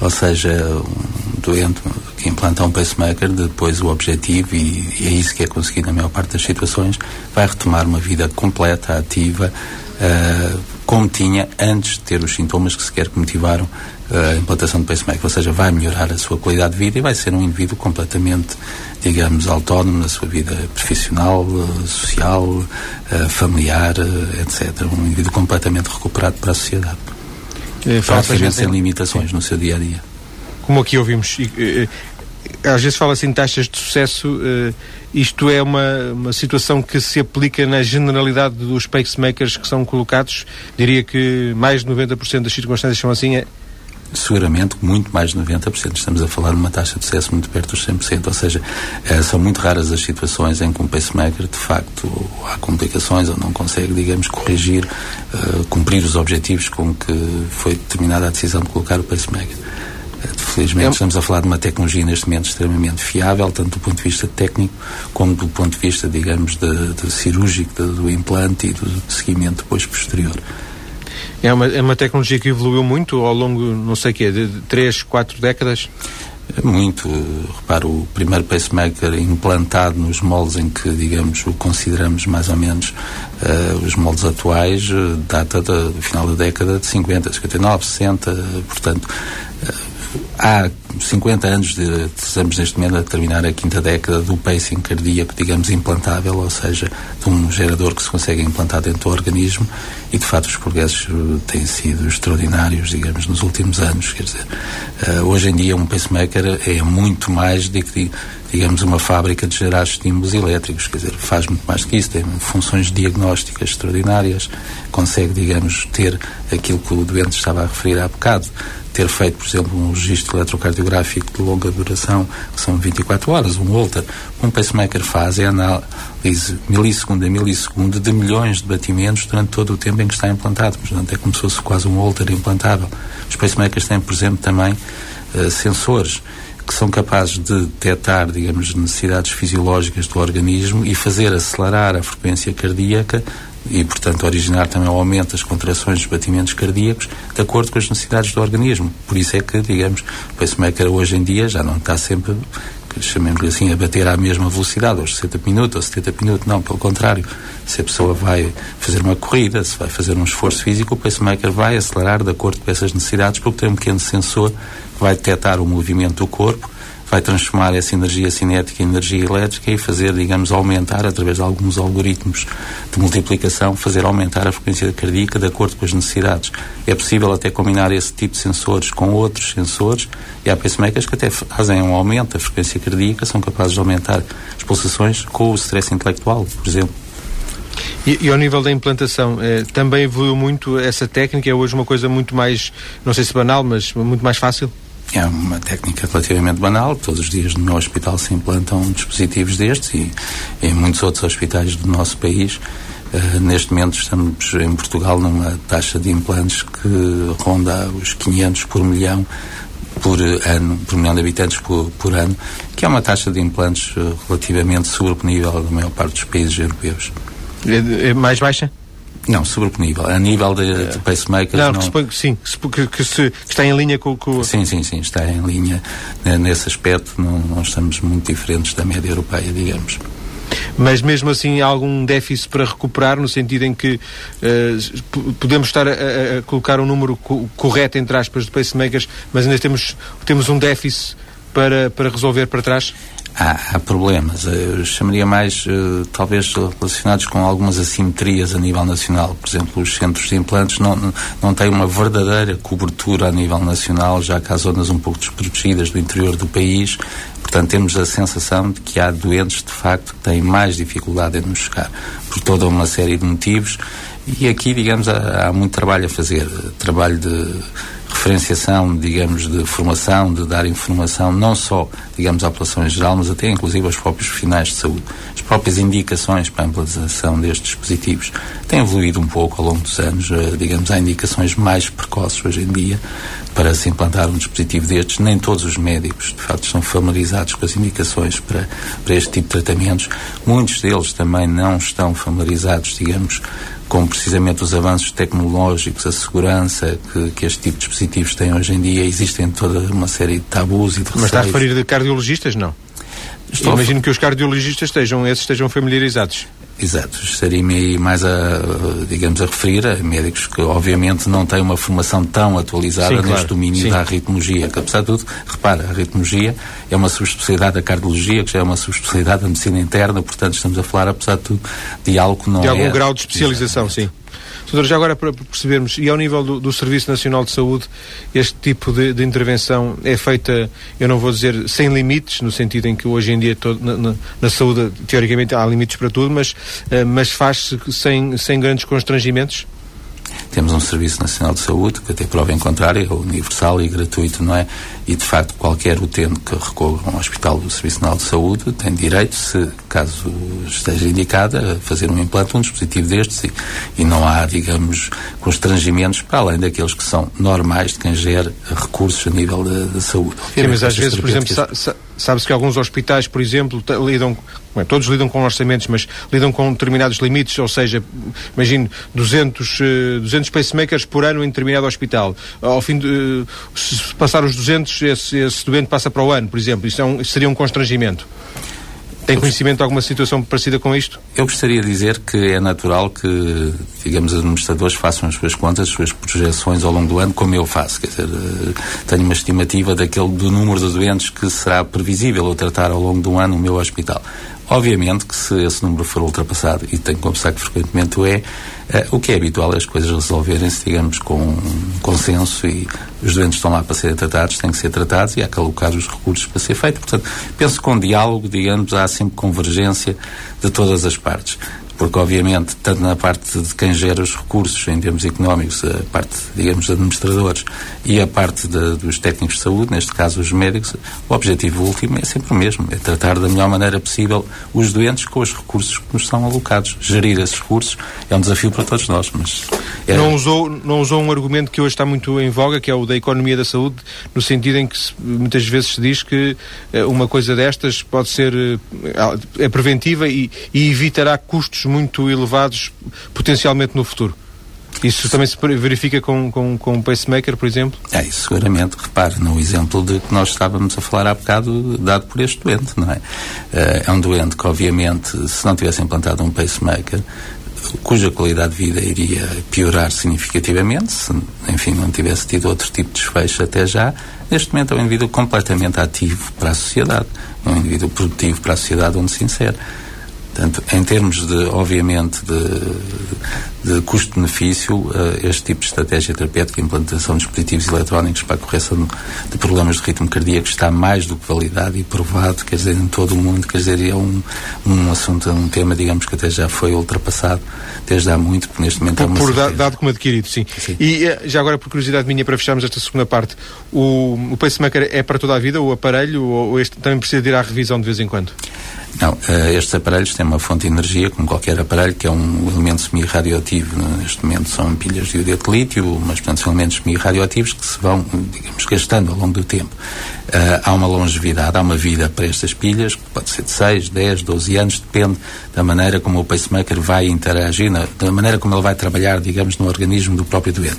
[SPEAKER 2] Ou seja, um doente que implanta um pacemaker, depois o objetivo, e, e é isso que é conseguido na maior parte das situações, vai retomar uma vida completa, ativa, uh, como tinha antes de ter os sintomas que sequer que motivaram a implantação de pacemaker, ou seja, vai melhorar a sua qualidade de vida e vai ser um indivíduo completamente, digamos, autónomo na sua vida profissional, eh, social, eh, familiar, eh, etc. Um indivíduo completamente recuperado para a sociedade. É, Praticamente sem limitações no seu dia a dia.
[SPEAKER 1] Como aqui ouvimos, às vezes fala-se em taxas de sucesso, isto é uma, uma situação que se aplica na generalidade dos pacemakers que são colocados. Diria que mais de 90% das circunstâncias são assim. É,
[SPEAKER 2] seguramente muito mais de 90%. Estamos a falar de uma taxa de sucesso muito perto dos 100%. Ou seja, eh, são muito raras as situações em que um pacemaker, de facto, há complicações ou não consegue, digamos, corrigir, uh, cumprir os objetivos com que foi determinada a decisão de colocar o pacemaker. Felizmente é... estamos a falar de uma tecnologia neste momento extremamente fiável, tanto do ponto de vista técnico como do ponto de vista, digamos, de, de cirúrgico de, do implante e do seguimento depois posterior.
[SPEAKER 1] É uma, é uma tecnologia que evoluiu muito ao longo, não sei o quê, de três, quatro décadas?
[SPEAKER 2] Muito. Repara, o primeiro pacemaker implantado nos moldes em que, digamos, o consideramos mais ou menos uh, os moldes atuais, uh, data do final da década de 50, 59, 60, portanto, uh, há 50 anos de, estamos neste momento a terminar a quinta década do pacing cardíaco, digamos, implantável, ou seja, de um gerador que se consegue implantar dentro do organismo e de facto os progressos eh, têm sido extraordinários, digamos, nos últimos anos. Quer dizer, uh, hoje em dia um pacemaker é muito mais do que, digamos, uma fábrica de gerar estímulos elétricos, quer dizer, faz muito mais do que isso, tem funções diagnósticas extraordinárias, consegue, digamos, ter aquilo que o doente estava a referir há bocado, ter feito, por exemplo, um registro eletrocardiográfico de longa duração, que são 24 horas, um Holter. Um pacemaker faz é análise milissegundo a milissegundo de milhões de batimentos durante todo o tempo em que está implantado. Portanto, é como se fosse quase um Holter implantável. Os pacemakers têm, por exemplo, também uh, sensores que são capazes de detectar, digamos, necessidades fisiológicas do organismo e fazer acelerar a frequência cardíaca e, portanto, originar também o aumento das contrações dos batimentos cardíacos de acordo com as necessidades do organismo. Por isso é que, digamos, o pacemaker hoje em dia já não está sempre, chamemos-lhe assim, a bater à mesma velocidade, aos 60 minutos ou 70 minutos, não, pelo contrário. Se a pessoa vai fazer uma corrida, se vai fazer um esforço físico, o pacemaker vai acelerar de acordo com essas necessidades, porque tem um pequeno sensor que vai detectar o movimento do corpo vai transformar essa energia cinética em energia elétrica e fazer, digamos, aumentar, através de alguns algoritmos de multiplicação, fazer aumentar a frequência cardíaca de acordo com as necessidades. É possível até combinar esse tipo de sensores com outros sensores e há pacemakers que até fazem um aumento da frequência cardíaca, são capazes de aumentar as pulsações com o stress intelectual, por exemplo.
[SPEAKER 1] E, e, ao nível da implantação, eh, também evoluiu muito essa técnica? É hoje uma coisa muito mais, não sei se banal, mas muito mais fácil?
[SPEAKER 2] É uma técnica relativamente banal. Todos os dias no meu hospital se implantam dispositivos destes e em muitos outros hospitais do nosso país. Uh, neste momento estamos em Portugal numa taxa de implantes que ronda os 500 por milhão por ano, por milhão de habitantes por, por ano, que é uma taxa de implantes uh, relativamente sobreponível da maior parte dos países europeus.
[SPEAKER 1] É, é mais baixa?
[SPEAKER 2] Não, sobreponível. A nível de, de pacemakers.
[SPEAKER 1] Não, não... Que, sim, que, que, se, que, está em linha com, o.
[SPEAKER 2] Sim, sim, sim, está em linha né, nesse aspecto. Não, não estamos muito diferentes da média europeia, digamos.
[SPEAKER 1] Mas mesmo assim há algum déficit para recuperar, no sentido em que uh, podemos estar a, a, colocar um número co correto, entre aspas, de pacemakers, mas ainda temos, temos um déficit para, para resolver para trás?
[SPEAKER 2] Há, há problemas. Eu chamaria mais, uh, talvez, relacionados com algumas assimetrias a nível nacional. Por exemplo, os centros de implantes não, não têm uma verdadeira cobertura a nível nacional, já que há zonas um pouco desprotegidas do interior do país. Portanto, temos a sensação de que há doentes, de facto, que têm mais dificuldade em nos chegar, por toda uma série de motivos. E aqui, digamos, há, há muito trabalho a fazer. Trabalho de referenciação, digamos, de formação, de dar informação, não só, digamos, à população em geral, mas até inclusive aos próprios finais de saúde. As próprias indicações para a implantação destes dispositivos têm evoluído um pouco ao longo dos anos. Eh, digamos, há indicações mais precoces hoje em dia para se implantar um dispositivo destes. Nem todos os médicos, de facto, estão familiarizados com as indicações para, para este tipo de tratamentos. Muitos deles também não estão familiarizados, digamos, com precisamente os avanços tecnológicos, a segurança que, que este tipo de dispositivos têm hoje em dia, existem toda uma série de tabus e de receios.
[SPEAKER 1] Mas está a referir de cardiologistas, não? Estou Imagino que os cardiologistas estejam, esses estejam familiarizados.
[SPEAKER 2] Exato, estaria-me aí mais a, digamos, a referir a médicos que obviamente não têm uma formação tão atualizada Sim, neste claro. domínio Sim. da arritmologia, que apesar de tudo, repara, a arritmologia é uma subespecialidade da cardiologia, que já é uma subespecialidade da medicina interna, portanto estamos a falar, apesar de tudo, de algo que não
[SPEAKER 1] de
[SPEAKER 2] é...
[SPEAKER 1] De algum grau de especialização, Exatamente. sim. Doutor, já agora para percebermos, e ao nível do, do Serviço Nacional de Saúde, este tipo de, de, intervenção é feita, eu não vou dizer sem limites, no sentido em que hoje em dia todo, na, na, na, saúde, teoricamente, há limites para tudo, mas, uh, mas faz-se sem, sem grandes constrangimentos?
[SPEAKER 2] Temos um Serviço Nacional de Saúde, que até prova em contrário, é universal e gratuito, não é? E, de facto, qualquer utente que recorra a um hospital do Serviço Nacional de Saúde tem direito, se caso esteja indicada, a fazer um implante, um dispositivo destes e, e não há, digamos, constrangimentos para além daqueles que são normais de quem gera recursos a nível da saúde.
[SPEAKER 1] Sim, mas às vezes, por exemplo, sabe-se que alguns hospitais, por exemplo, lidam Bem, todos lidam com orçamentos, mas lidam com determinados limites, ou seja, imagino 200, 200 pacemakers por ano em determinado hospital. Ao fim de, se passar os 200, esse, esse doente passa para o ano, por exemplo. Isso, é um, isso seria um constrangimento. Tem conhecimento de alguma situação parecida com isto?
[SPEAKER 2] Eu gostaria de dizer que é natural que, digamos, os administradores façam as suas contas, as suas projeções ao longo do ano, como eu faço. Quer dizer, eh, tenho uma estimativa daquele, do número de doentes que será previsível eu tratar ao longo do ano no meu hospital. Obviamente que se esse número for ultrapassado, e tenho que confessar que frequentemente o é, uh, o que é habitual é as coisas resolverem-se, digamos, com um consenso e os doentes estão lá para serem tratados, têm que ser tratados e há que alocar os recursos para ser feito. Portanto, penso que com diálogo, digamos, há sempre convergência de todas as partes porque obviamente, tanto na parte de quem gera os recursos em termos económicos, a parte, digamos, dos administradores e a parte de, dos técnicos de saúde, neste caso os médicos, o objetivo último é sempre o mesmo, é tratar da melhor maneira possível os doentes com os recursos que nos são alocados. Gerir esses recursos é um desafio para todos nós, mas... É...
[SPEAKER 1] Não, usou, não usou um argumento que hoje está muito em voga, que é o da economia da saúde, no sentido em que se, muitas vezes se diz que eh, uma coisa destas pode ser eh, é preventiva e, e evitará custos muito elevados potencialmente no futuro. Isso também se verifica com, com, com o pacemaker, por exemplo?
[SPEAKER 2] É, isso seguramente. Repare no exemplo de que nós estávamos a falar há bocado, dado por este doente, não é? Eh, é um doente que, obviamente, se não tivesse implantado um pacemaker, cuja qualidade de vida iria piorar significativamente, se, enfim, não tivesse tido outro tipo de desfecho até já, neste momento é um indivíduo completamente ativo para a sociedade, um indivíduo produtivo para a sociedade onde se insere. Portanto, em termos de, obviamente, de, de custo-benefício, uh, este tipo de estratégia terapêutica, implantação de dispositivos eletrónicos para a correção de problemas de ritmo cardíaco está mais do que validado e provado, quer dizer, em todo o mundo, quer dizer, é um, um assunto, um tema, digamos, que até já foi ultrapassado desde há muito, porque neste momento
[SPEAKER 1] por,
[SPEAKER 2] é uma
[SPEAKER 1] por da, dado como adquirido, sim. sim. E eh, já agora, por curiosidade minha, para fecharmos esta segunda parte, o, o pacemaker é para toda a vida, o aparelho, ou este também precisa de ir à revisão de vez em quando?
[SPEAKER 2] Não, uh, estes aparelhos têm uma fonte de energia, como qualquer aparelho, que é um elemento semi-radioativo. Neste momento são pilhas de iodeto de lítio, mas portanto, são elementos semi-radioativos que se vão, digamos, gastando ao longo do tempo. Uh, há uma longevidade, há uma vida para estas pilhas, que pode ser de 6, 10, 12 anos, depende da maneira como o pacemaker vai interagir, na, da maneira como ele vai trabalhar, digamos, no organismo do próprio doente.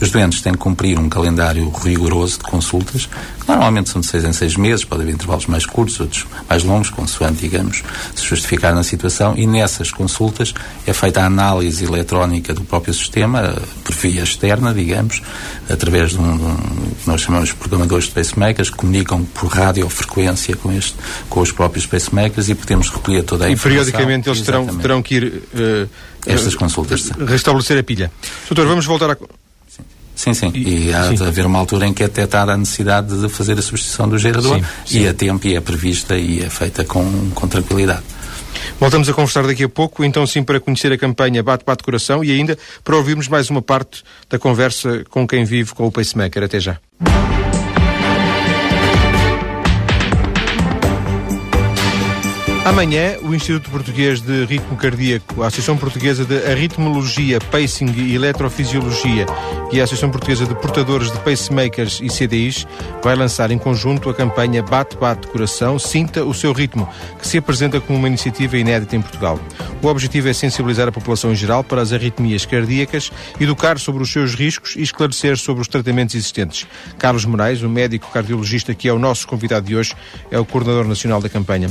[SPEAKER 2] Os doentes têm que cumprir um calendário rigoroso de consultas, que normalmente são de 6 em 6 meses, pode haver intervalos mais curtos, outros mais longos, consoante, digamos, se justificar na situação, e nessas consultas é feita a análise eletrónica do próprio sistema, por via externa, digamos, através de um, de um que nós chamamos de programadores de pacemakers, que comunicam por radiofrequência com, este, com os próprios pacemakers e podemos recolher toda a
[SPEAKER 1] e
[SPEAKER 2] informação.
[SPEAKER 1] E periodicamente eles terão, terão que ir uh,
[SPEAKER 2] estas consultas.
[SPEAKER 1] Restabelecer a pilha. Doutor, vamos voltar a.
[SPEAKER 2] Sim, sim. E, e há sim. de haver uma altura em que é detectada a necessidade de fazer a substituição do gerador sim, sim. e a tempo e é prevista e é feita com, com tranquilidade.
[SPEAKER 1] Voltamos a conversar daqui a pouco, então sim para conhecer a campanha Bate Bate Coração e ainda para ouvirmos mais uma parte da conversa com quem vive com o pacemaker. Até já. Amanhã, o Instituto Português de Ritmo Cardíaco, a Associação Portuguesa de Arritmologia, Pacing e Eletrofisiologia e a Associação Portuguesa de Portadores de Pacemakers e CDIs vai lançar em conjunto a campanha Bate Bate Coração, Sinta o Seu Ritmo, que se apresenta como uma iniciativa inédita em Portugal. O objetivo é sensibilizar a população em geral para as arritmias cardíacas, educar sobre os seus riscos e esclarecer sobre os tratamentos existentes. Carlos Moraes, o médico cardiologista que é o nosso convidado de hoje, é o coordenador nacional da campanha.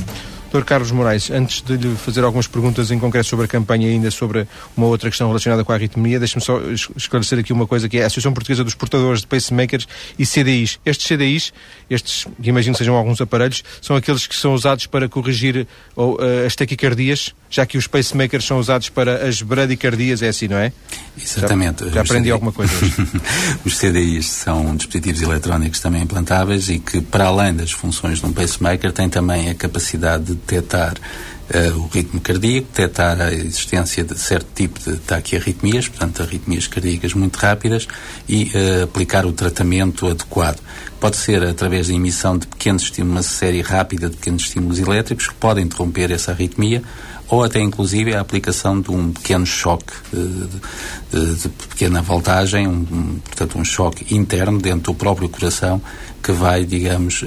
[SPEAKER 1] Dr. Carlos Moraes, antes de lhe fazer algumas perguntas em concreto sobre a campanha e ainda sobre uma outra questão relacionada com a arritmia, deixe-me só esclarecer aqui uma coisa que é a Associação Portuguesa dos Portadores de Pacemakers e CDIs. Estes CDIs, estes que imagino sejam alguns aparelhos, são aqueles que são usados para corrigir ou, uh, as taquicardias, já que os pacemakers são usados para as bradicardias, é assim, não é?
[SPEAKER 2] Exatamente.
[SPEAKER 1] Já, já aprendi alguma coisa hoje.
[SPEAKER 2] os CDIs são dispositivos eletrónicos também implantáveis e que, para além das funções de um pacemaker, têm também a capacidade de detectar uh, o ritmo cardíaco, detectar a existência de certo tipo de taquiarritmias, portanto, arritmias cardíacas muito rápidas, e uh, aplicar o tratamento adequado. Pode ser através da emissão de pequenos estímulos, uma série rápida de pequenos estímulos elétricos que podem interromper essa arritmia, ou até inclusive a aplicação de um pequeno choque de, de, de pequena voltagem, um, portanto um choque interno dentro do próprio coração que vai, digamos,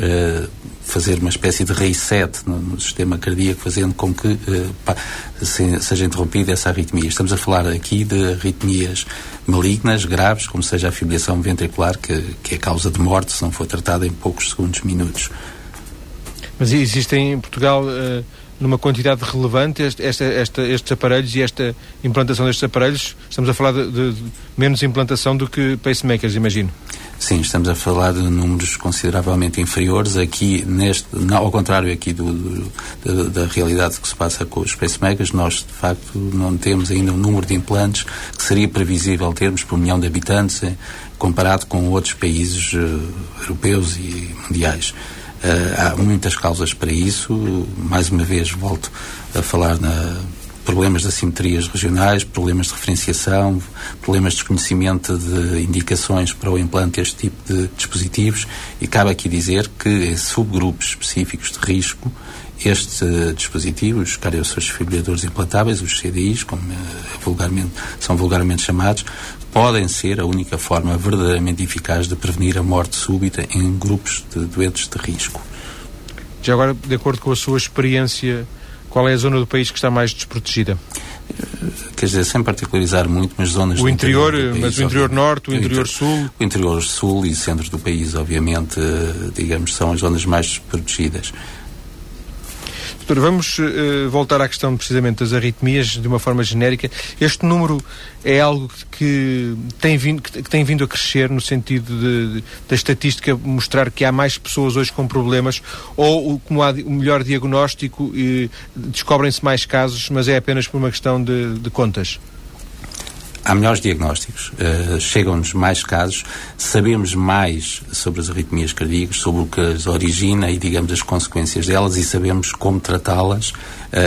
[SPEAKER 2] fazer uma espécie de reset no, sistema cardíaco, fazendo com que uh, pá, se, seja interrompida essa arritmia. Estamos a falar aqui de arritmias malignas, graves, como seja a fibrilação ventricular, que, que é causa de morte se não for tratada em poucos segundos, minutos.
[SPEAKER 1] Mas existem em Portugal uh, numa quantidade relevante este, esta, esta, estes aparelhos e esta implantação destes aparelhos? Estamos a falar de, de, de menos implantação do que pacemakers, imagino.
[SPEAKER 2] Sim, estamos a falar de números consideravelmente inferiores. Aqui, neste, não, ao contrário aqui do, do, da, da, realidade que se passa com os pacemakers, nós de facto não temos ainda um número de implantes que seria previsível termos por milhão de habitantes eh, comparado com outros países uh, europeus e mundiais. Uh, há muitas causas para isso. Mais uma vez volto a falar na problemas de assimetrias regionais, problemas de referenciação, problemas de desconhecimento de indicações para o implante deste tipo de dispositivos e cabe aqui dizer que em subgrupos específicos de risco estes uh, dispositivos, cardiosofibrilhadores implantáveis, os CDIs, como uh, vulgarmente, são vulgarmente chamados, podem ser a única forma verdadeiramente eficaz de prevenir a morte súbita em grupos de doentes de risco.
[SPEAKER 1] Já agora, de acordo com a sua experiência, qual é a zona do país que está mais desprotegida?
[SPEAKER 2] Quer dizer, sem particularizar muito, mas zonas
[SPEAKER 1] o interior, interior país, mas o interior norte, o interior sul?
[SPEAKER 2] O interior sul e centros do país, obviamente, digamos, são as zonas mais desprotegidas.
[SPEAKER 1] Vamos uh, voltar à questão precisamente das arritmias de uma forma genérica. Este número é algo que tem vindo, que tem vindo a crescer no sentido de, de, da estatística mostrar que há mais pessoas hoje com problemas ou como há o melhor diagnóstico e descobrem-se mais casos, mas é apenas por uma questão de, de contas?
[SPEAKER 2] Há melhores diagnósticos, uh, chegam-nos mais casos, sabemos mais sobre as arritmias cardíacas, sobre o que as origina e, digamos, as consequências delas e sabemos como tratá-las uh,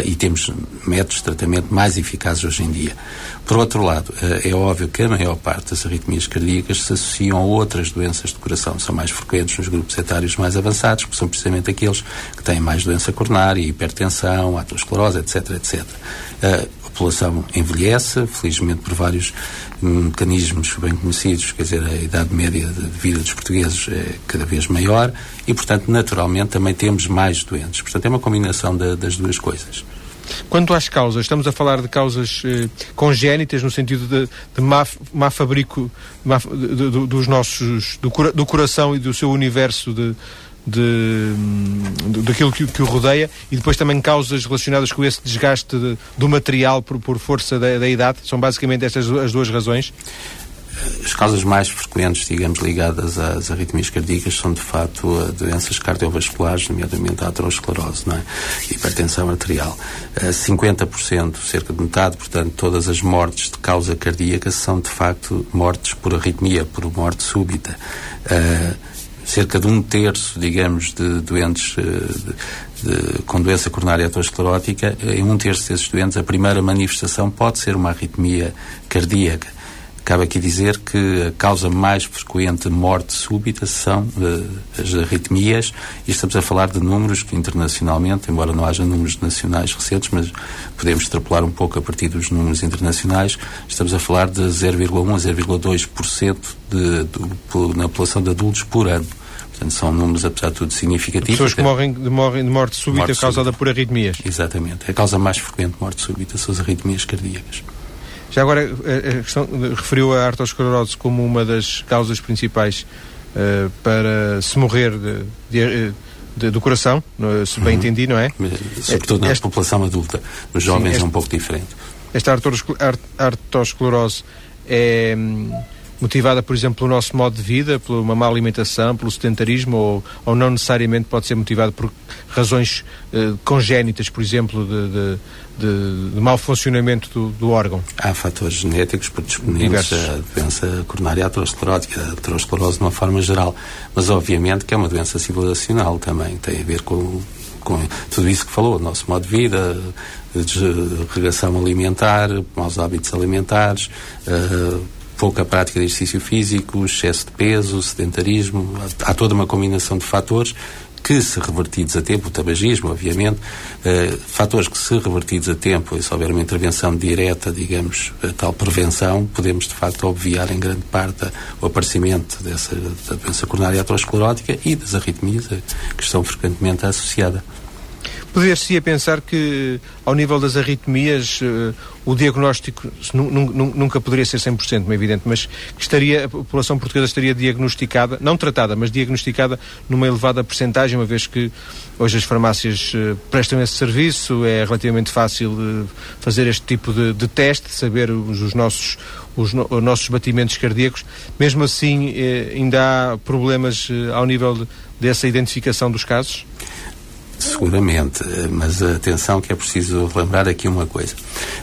[SPEAKER 2] e temos métodos de tratamento mais eficazes hoje em dia. Por outro lado, uh, é óbvio que a maior parte das arritmias cardíacas se associam a outras doenças de coração, são mais frequentes nos grupos etários mais avançados, que são precisamente aqueles que têm mais doença coronária, hipertensão, aterosclerose, etc, etc população envelhece, felizmente por vários mecanismos bem conhecidos, quer dizer, a idade média de vida dos portugueses é cada vez maior e, portanto, naturalmente também temos mais doentes. Portanto, é uma combinação das duas coisas.
[SPEAKER 1] Quanto às causas, estamos a falar de causas eh, congénitas, no sentido de, de má, má fabrico má, de, de, dos nossos, do, do coração e do seu universo de, de, de, daquilo que, que, o rodeia e depois também causas relacionadas com esse desgaste de, do material por, por força da, da, idade? São basicamente estas as duas razões?
[SPEAKER 2] As causas mais frequentes, digamos, ligadas às arritmias cardíacas são, de facto, doenças cardiovasculares, nomeadamente a aterosclerose, não é? hipertensão arterial. 50%, cerca de metade, portanto, todas as mortes de causa cardíaca são, de facto, mortes por arritmia, por morte súbita. Uh, cerca de um terço, digamos, de doentes eh, de, de, com doença coronária aterosclerótica, em um terço desses doentes, a primeira manifestação pode ser uma arritmia cardíaca. Cabe aqui dizer que a causa mais frequente de morte súbita são uh, as arritmias, e estamos a falar de números que internacionalmente, embora não haja números nacionais recentes, mas podemos extrapolar um pouco a partir dos números internacionais, estamos a falar de 0,1 a 0,2% na população de adultos por ano. Portanto, são números, apesar de tudo, significativos.
[SPEAKER 1] Pessoas que morrem, morrem de morte súbita morte causada súbita. por arritmias.
[SPEAKER 2] Exatamente. A causa mais frequente de morte súbita são as arritmias cardíacas.
[SPEAKER 1] Já agora, a questão, referiu a arteriosclerose como uma das causas principais uh, para se morrer de, de, eh, de, do coração, se bem uhum. entendi, não é?
[SPEAKER 2] Sobretudo na Esta... população adulta. Nos jovens Sim, é um pouco diferente.
[SPEAKER 1] Esta arteriosclerose é hum, motivada, por exemplo, pelo nosso modo de vida, por uma má alimentação, pelo sedentarismo, ou, ou não necessariamente pode ser motivada por razões uh, congénitas, por exemplo, de, de, de, de mau funcionamento do, do, órgão?
[SPEAKER 2] Há fatores genéticos predisponentes à doença coronária aterosclerótica, a aterosclerose de uma forma geral, mas obviamente que é uma doença civilizacional também, tem a ver com com tudo isso que falou, o nosso modo de vida, desregação alimentar, maus hábitos alimentares, uh, pouca prática de exercício físico, excesso de peso, sedentarismo, há toda uma combinação de fatores que, se revertidos a tempo, o tabagismo, obviamente, eh, fatores que, se revertidos a tempo, e se houver uma intervenção direta, digamos, tal prevenção, podemos, de facto, obviar em grande parte o aparecimento dessa, da doença coronária aterosclerótica e das arritmias eh, que estão frequentemente associadas.
[SPEAKER 1] Poder-se pensar que, ao nível das arritmias, uh, o diagnóstico nunca poderia ser 100%, como é evidente, mas que estaria, a população portuguesa estaria diagnosticada, não tratada, mas diagnosticada numa elevada percentagem, uma vez que hoje as farmácias uh, prestam esse serviço, é relativamente fácil uh, fazer este tipo de, de teste, saber os, os nossos os, no, os, nossos batimentos cardíacos. Mesmo assim, ainda há problemas ao nível de, dessa identificação dos casos?
[SPEAKER 2] Seguramente, mas atenção que é preciso lembrar aqui uma coisa.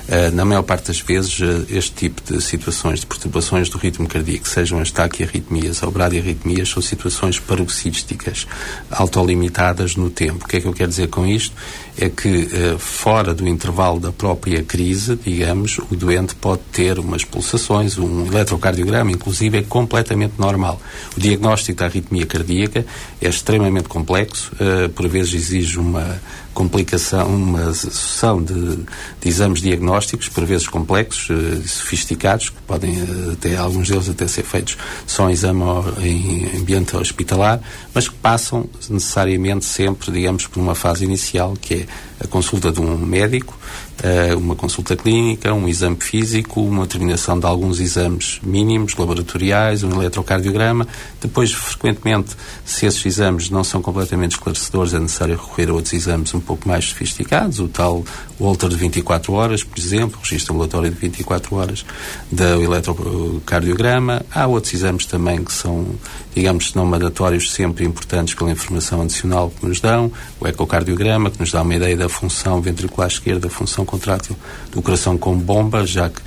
[SPEAKER 2] Eh, na maior parte das vezes, eh, este tipo de situações de perturbações do ritmo cardíaco, sejam as taquiarritmias ou bradiarritmias, são situações paroxísticas, autolimitadas no tempo. O que é que eu quero dizer com isto? É que eh, fora do intervalo da própria crise, digamos, o doente pode ter umas pulsações, um eletrocardiograma, inclusive, é completamente normal. O diagnóstico da arritmia cardíaca é extremamente complexo, por vezes exige uma complicação, uma sucessão de, de, exames diagnósticos, por vezes complexos e uh, sofisticados, que podem uh, até, alguns deles até ser feitos só em exame em ambiente hospitalar, mas que passam necessariamente sempre, digamos, por uma fase inicial, que é a consulta de um médico, uh, uma consulta clínica, um exame físico, uma determinação de alguns exames mínimos, laboratoriais, um eletrocardiograma. Depois, frequentemente, se esses exames não são completamente esclarecedores, é necessário recorrer a outros exames um pouco mais sofisticados, o tal Holter de 24 horas, por exemplo, o registro ambulatório de 24 horas do eletrocardiograma. Há outros exames também que são, digamos, não mandatórios, sempre importantes pela informação adicional que nos dão, o ecocardiograma, que nos dá uma ideia da função ventricular esquerda, da função contrátil do coração com bomba, já que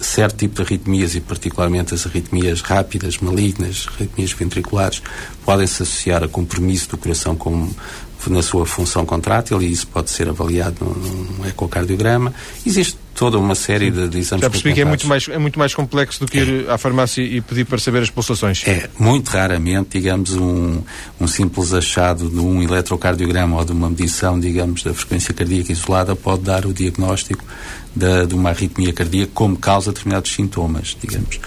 [SPEAKER 2] certo tipo de arritmias e particularmente as arritmias rápidas, malignas, arritmias ventriculares, podem se associar a compromisso do coração com na sua função contrátil e isso pode ser avaliado num, ecocardiograma. Existe toda uma série de, de exames
[SPEAKER 1] Já percebi que é muito, mais, é muito mais complexo do que é. ir à farmácia e pedir para saber as pulsações.
[SPEAKER 2] É, muito raramente, digamos, um, um simples achado de um eletrocardiograma ou de uma medição, digamos, da frequência cardíaca isolada pode dar o diagnóstico da, de uma arritmia cardíaca como causa de determinados sintomas, digamos.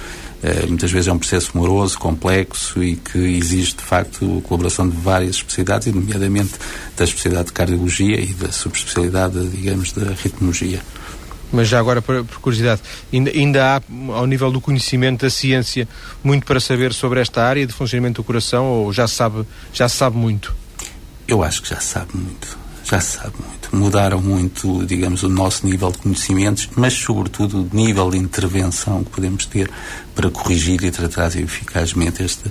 [SPEAKER 2] Eh, muitas vezes é um processo moroso, complexo e que exige, de facto, a colaboração de várias especialidades, nomeadamente da especialidade de cardiologia e da subespecialidade, digamos, da ritmologia.
[SPEAKER 1] Mas já agora, por, por curiosidade, ainda, ainda, há, ao nível do conhecimento da ciência, muito para saber sobre esta área de funcionamento do coração ou já sabe, já sabe muito?
[SPEAKER 2] Eu acho que já sabe muito já sabe muito. Mudaram muito, digamos, o nosso nível de conhecimentos, mas, sobretudo, o nível de intervenção que podemos ter para corrigir e tratar eficazmente este,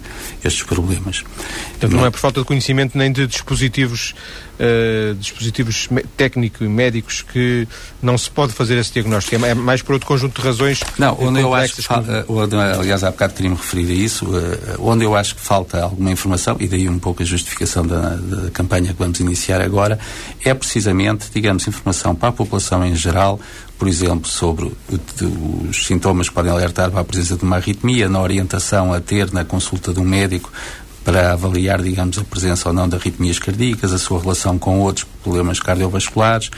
[SPEAKER 2] estes problemas.
[SPEAKER 1] Portanto, não é por falta de conhecimento nem de dispositivos, uh, dispositivos técnicos e médicos que não se pode fazer esse diagnóstico. É mais por outro conjunto de razões.
[SPEAKER 2] Não, onde eu acho que falta, onde, aliás, há bocado queria-me referir a isso, uh, onde eu acho que falta alguma informação, e daí um pouco a justificação da, da campanha que vamos iniciar agora, é precisamente, digamos, informação para a população em geral por exemplo, sobre os sintomas que podem alertar para a presença de uma arritmia, na orientação a ter na consulta de um médico para avaliar, digamos, a presença ou não de arritmias cardíacas, a sua relação com outros problemas cardiovasculares,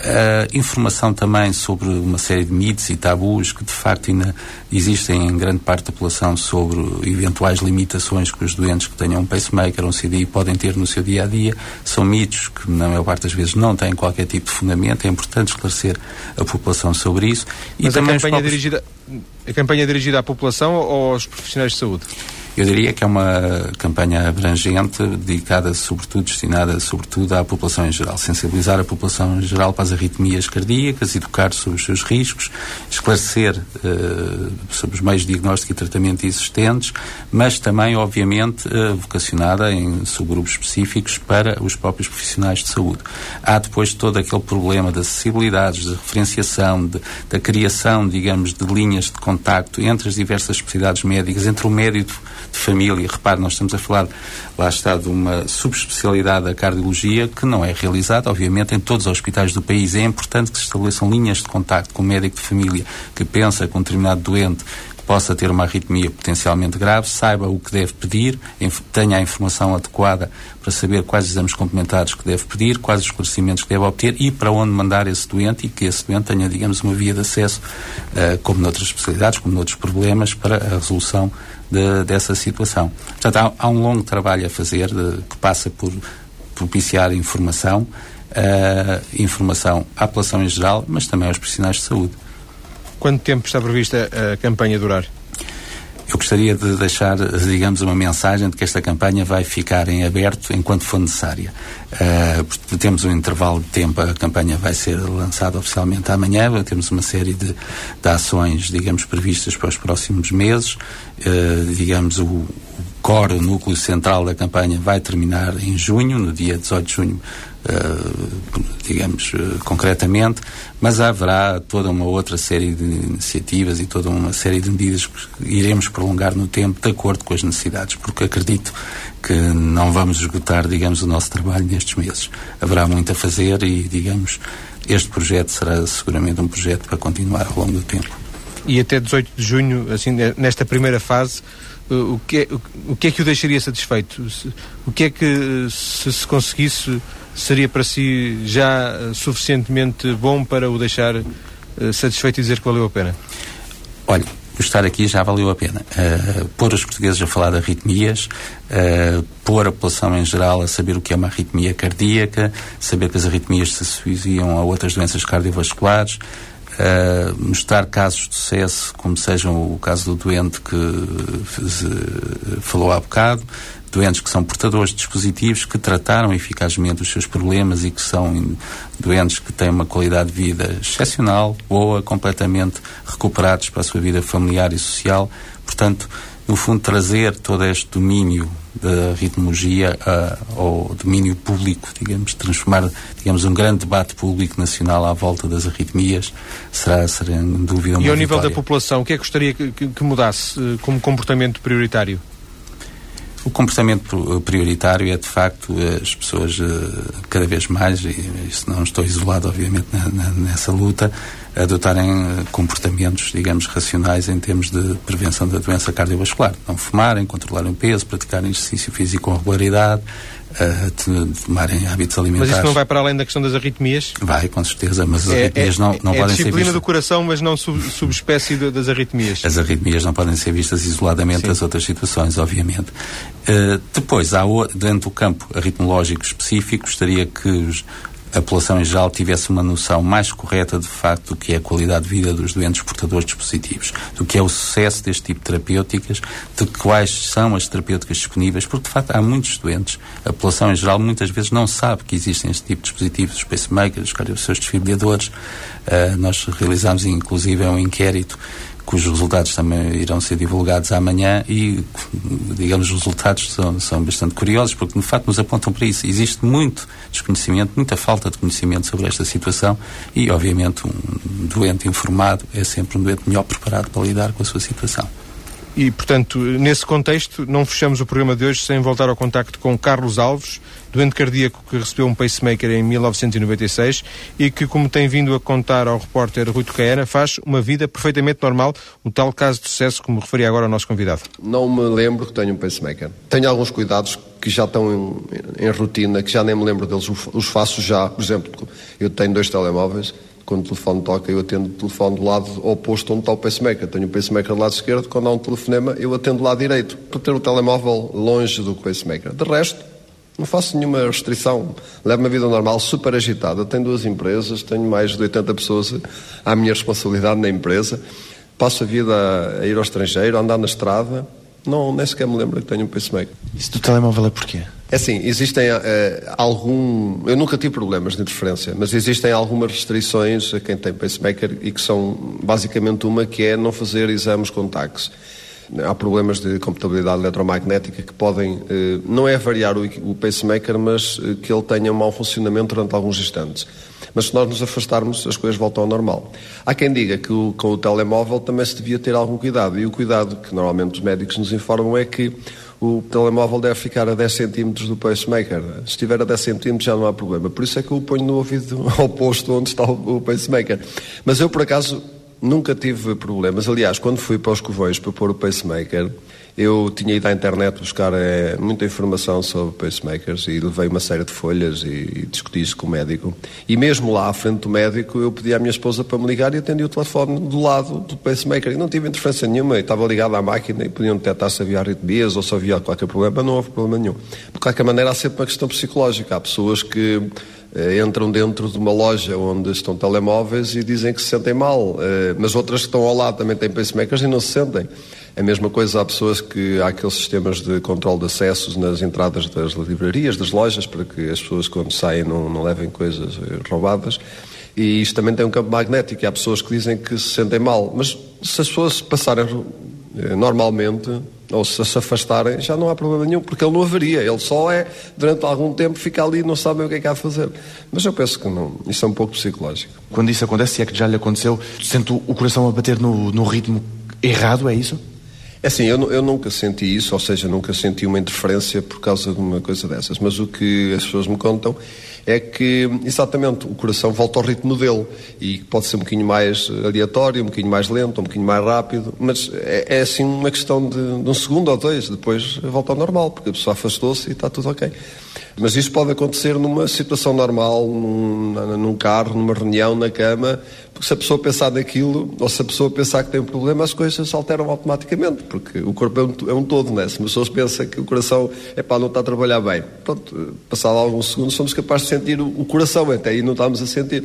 [SPEAKER 2] a informação também sobre uma série de mitos e tabus que de facto ainda existem em grande parte da população sobre eventuais limitações que os doentes que tenham um pacemaker ou um CDI podem ter no seu dia a dia. São mitos que, na maior parte das vezes, não têm qualquer tipo de fundamento. É importante esclarecer a população sobre isso.
[SPEAKER 1] Mas e a, campanha próprios... dirigida, a campanha é dirigida à população ou aos profissionais de saúde?
[SPEAKER 2] Eu diria que é uma campanha abrangente, dedicada sobretudo, destinada sobretudo à população em geral. Sensibilizar a população em geral para as arritmias cardíacas, educar sobre os seus riscos, esclarecer uh, sobre os meios de diagnóstico e tratamento existentes, mas também, obviamente, uh, vocacionada em subgrupos específicos para os próprios profissionais de saúde. Há depois todo aquele problema de acessibilidades, de referenciação, de, da criação, digamos, de linhas de contacto entre as diversas especialidades médicas, entre o médico de família. Repare, nós estamos a falar, lá está, de uma subespecialidade da cardiologia que não é realizada, obviamente, em todos os hospitais do país. É importante que se estabeleçam linhas de contacto com o médico de família que pensa com um determinado doente que possa ter uma arritmia potencialmente grave, saiba o que deve pedir, tenha a informação adequada para saber quais exames complementares que deve pedir, quais os esclarecimentos que deve obter e para onde mandar esse doente e que esse doente tenha, digamos, uma via de acesso, uh, como noutras especialidades, como noutros problemas, para a resolução de, dessa situação. Portanto, há, há, um longo trabalho a fazer de, que passa por propiciar informação uh, informação à população em geral, mas também aos profissionais de saúde.
[SPEAKER 1] Quanto tempo está prevista a campanha durar?
[SPEAKER 2] Eu gostaria de deixar, digamos, uma mensagem de que esta campanha vai ficar em aberto enquanto for necessária. Uh, temos um intervalo de tempo, a campanha vai ser lançada oficialmente amanhã, temos uma série de, de ações, digamos, previstas para os próximos meses. Uh, digamos, o, o core, o núcleo central da campanha vai terminar em junho, no dia 18 de junho Uh, digamos, uh, concretamente, mas haverá toda uma outra série de iniciativas e toda uma série de medidas que iremos prolongar no tempo de acordo com as necessidades, porque acredito que não vamos esgotar, digamos, o nosso trabalho nestes meses. Haverá muito a fazer e, digamos, este projeto será seguramente um projeto para continuar ao longo do tempo.
[SPEAKER 1] E até 18 de junho, assim, nesta primeira fase, o que, é, o que é que o deixaria satisfeito? O que é que, se se conseguisse, seria para si já eh, suficientemente bom para o deixar uh, satisfeito e dizer que valeu a pena?
[SPEAKER 2] Olha, estar aqui já valeu a pena. Uh, pôr os portugueses a falar de arritmias, uh, pôr a população em geral a saber o que é uma arritmia cardíaca, saber que as arritmias se associam a outras doenças cardiovasculares, uh, mostrar casos de sucesso, como sejam o caso do doente que falou há bocado, doentes que são portadores de dispositivos que trataram eficazmente os seus problemas e que são doentes que têm uma qualidade de vida excepcional, boa, completamente recuperados para a sua vida familiar e social. Portanto, no fundo, trazer todo este domínio da ritmologia uh, ao domínio público, digamos, transformar, digamos, um grande debate público nacional à volta das arritmias, será, será em dúvida uma
[SPEAKER 1] E ao
[SPEAKER 2] vitória.
[SPEAKER 1] nível da população, o que é que gostaria que, que, que mudasse uh, como comportamento prioritário?
[SPEAKER 2] O comportamento prioritário é, de facto, as pessoas eh, cada vez mais, e isso não estou isolado, obviamente, nessa luta, adotarem eh, comportamentos, digamos, racionais em termos de prevenção da doença cardiovascular. Não fumarem, controlarem o peso, praticarem exercício físico com regularidade, uh, tomarem hábitos alimentares.
[SPEAKER 1] Mas isso não vai para além da questão das arritmias?
[SPEAKER 2] Vai, com certeza, mas as é, arritmias é, não, não
[SPEAKER 1] é
[SPEAKER 2] podem
[SPEAKER 1] ser
[SPEAKER 2] vistas...
[SPEAKER 1] disciplina do coração, mas não sub, subespécie das arritmias.
[SPEAKER 2] As arritmias não podem ser vistas isoladamente das outras situações, obviamente. Uh, depois, há, dentro do campo arritmológico específico, gostaria que os, a população em geral tivesse uma noção mais correta de facto do que é a qualidade de vida dos doentes portadores de dispositivos, do que é o sucesso deste tipo de terapêuticas, de quais são as terapêuticas disponíveis, porque de facto há muitos doentes, a população em geral muitas vezes não sabe que existem este tipo de dispositivos, os pacemakers, os seus desfibriladores. Uh, nós realizamos inclusive um inquérito cujos resultados também irão ser divulgados amanhã e, digamos, os resultados são, são bastante curiosos porque, de facto, nos apontam para isso. Existe muito desconhecimento, muita falta de conhecimento sobre esta situação e, obviamente, um doente informado é sempre um doente melhor preparado para lidar com a sua situação.
[SPEAKER 1] E, portanto, nesse contexto, não fechamos o programa de hoje sem voltar ao contacto com Carlos Alves, doente cardíaco que recebeu um pacemaker em 1996 e que, como tem vindo a contar ao repórter Rui Tocaena, faz uma vida perfeitamente normal, um tal caso de sucesso como referia agora ao nosso convidado.
[SPEAKER 3] Não me lembro que tenho um pacemaker. Tenho alguns cuidados que já estão em, em rotina, que já nem me lembro deles, os faço já. Por exemplo, eu tenho dois telemóveis quando o telefone toca, eu atendo o telefone do lado oposto onde está o pacemaker. Tenho o pacemaker do lado esquerdo, quando há um telefonema, eu atendo do lado direito, para ter o telemóvel longe do pacemaker. De resto, não faço nenhuma restrição. Levo uma vida normal, super agitada. Tenho duas empresas, tenho mais de 80 pessoas à minha responsabilidade na empresa. Passo a vida a ir ao estrangeiro, a andar na estrada. Não, nem sequer me lembro que tenho um pacemaker.
[SPEAKER 4] Isso do telemóvel é porquê?
[SPEAKER 3] É assim, existem uh, algum. Eu nunca tive problemas de interferência, mas existem algumas restrições a quem tem pacemaker e que são basicamente uma que é não fazer exames com taques. Há problemas de compatibilidade eletromagnética que podem, uh, não é variar o, o pacemaker, mas uh, que ele tenha um mau funcionamento durante alguns instantes. Mas se nós nos afastarmos, as coisas voltam ao normal. Há quem diga que o, com o telemóvel também se devia ter algum cuidado, e o cuidado que normalmente os médicos nos informam é que o telemóvel deve ficar a 10 centímetros do pacemaker. Se estiver a 10 centímetros já não há problema. Por isso é que eu o ponho no ouvido oposto onde está o pacemaker. Mas eu, por acaso, nunca tive problemas. Aliás, quando fui para os covões para pôr o pacemaker, eu tinha ido à internet buscar é, muita informação sobre pacemakers e levei uma série de folhas e, e discuti isso com o médico. E mesmo lá à frente do médico, eu pedi à minha esposa para me ligar e atendi o telefone do lado do pacemaker. E não tive interferência nenhuma, e estava ligado à máquina e podiam detectar se havia arritmias ou se havia qualquer problema, não houve problema nenhum. De qualquer maneira, há sempre uma questão psicológica. Há pessoas que eh, entram dentro de uma loja onde estão telemóveis e dizem que se sentem mal, eh, mas outras que estão ao lado também têm pacemakers e não se sentem. A mesma coisa há pessoas que há aqueles sistemas de controle de acessos nas entradas das livrarias, das lojas, para que as pessoas quando saem não, não levem coisas eh, roubadas. E isto também tem um campo magnético. E há pessoas que dizem que se sentem mal. Mas se as pessoas passarem normalmente, ou se se afastarem, já não há problema nenhum, porque ele não haveria, ele só é, durante algum tempo, fica ali e não sabe o que é que há de fazer. Mas eu penso que não, isso é um pouco psicológico.
[SPEAKER 4] Quando isso acontece, se é que já lhe aconteceu, sente o coração a bater no, no ritmo errado, é isso?
[SPEAKER 3] É assim, eu, eu, nunca senti isso, ou seja, nunca senti uma interferência por causa de uma coisa dessas, mas o que as pessoas me contam é que, exatamente, o coração volta ao ritmo dele. E pode ser um bocadinho mais aleatório, um bocadinho mais lento, um bocadinho mais rápido, mas é, é assim uma questão de, de, um segundo ou dois, depois volta ao normal, porque a pessoa afastou-se e está tudo ok. Mas isso pode acontecer numa situação normal, num, num carro, numa reunião, na cama, porque se a pessoa pensar naquilo, ou se a pessoa pensar que tem um problema, as coisas alteram automaticamente, porque o corpo é um, é um todo, né? Se a pessoa pensa que o coração é pá, não está a trabalhar bem, pronto, passado alguns segundos somos capazes de sentir o, o coração, até aí não estamos a sentir.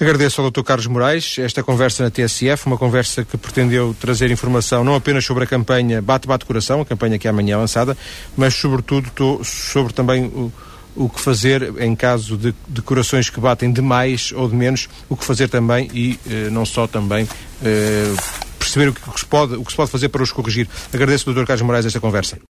[SPEAKER 1] Agradeço ao Dr. Carlos Moraes esta conversa na TSF, uma conversa que pretendeu trazer informação não apenas sobre a campanha Bate Bate Coração, a campanha que é amanhã lançada, mas sobretudo sobre também o, o que fazer em caso de, de, corações que batem de mais ou de menos, o que fazer também e eh, não só também eh, perceber o que, se pode, o que se pode fazer para os corrigir. Agradeço ao Dr. Carlos Moraes esta conversa.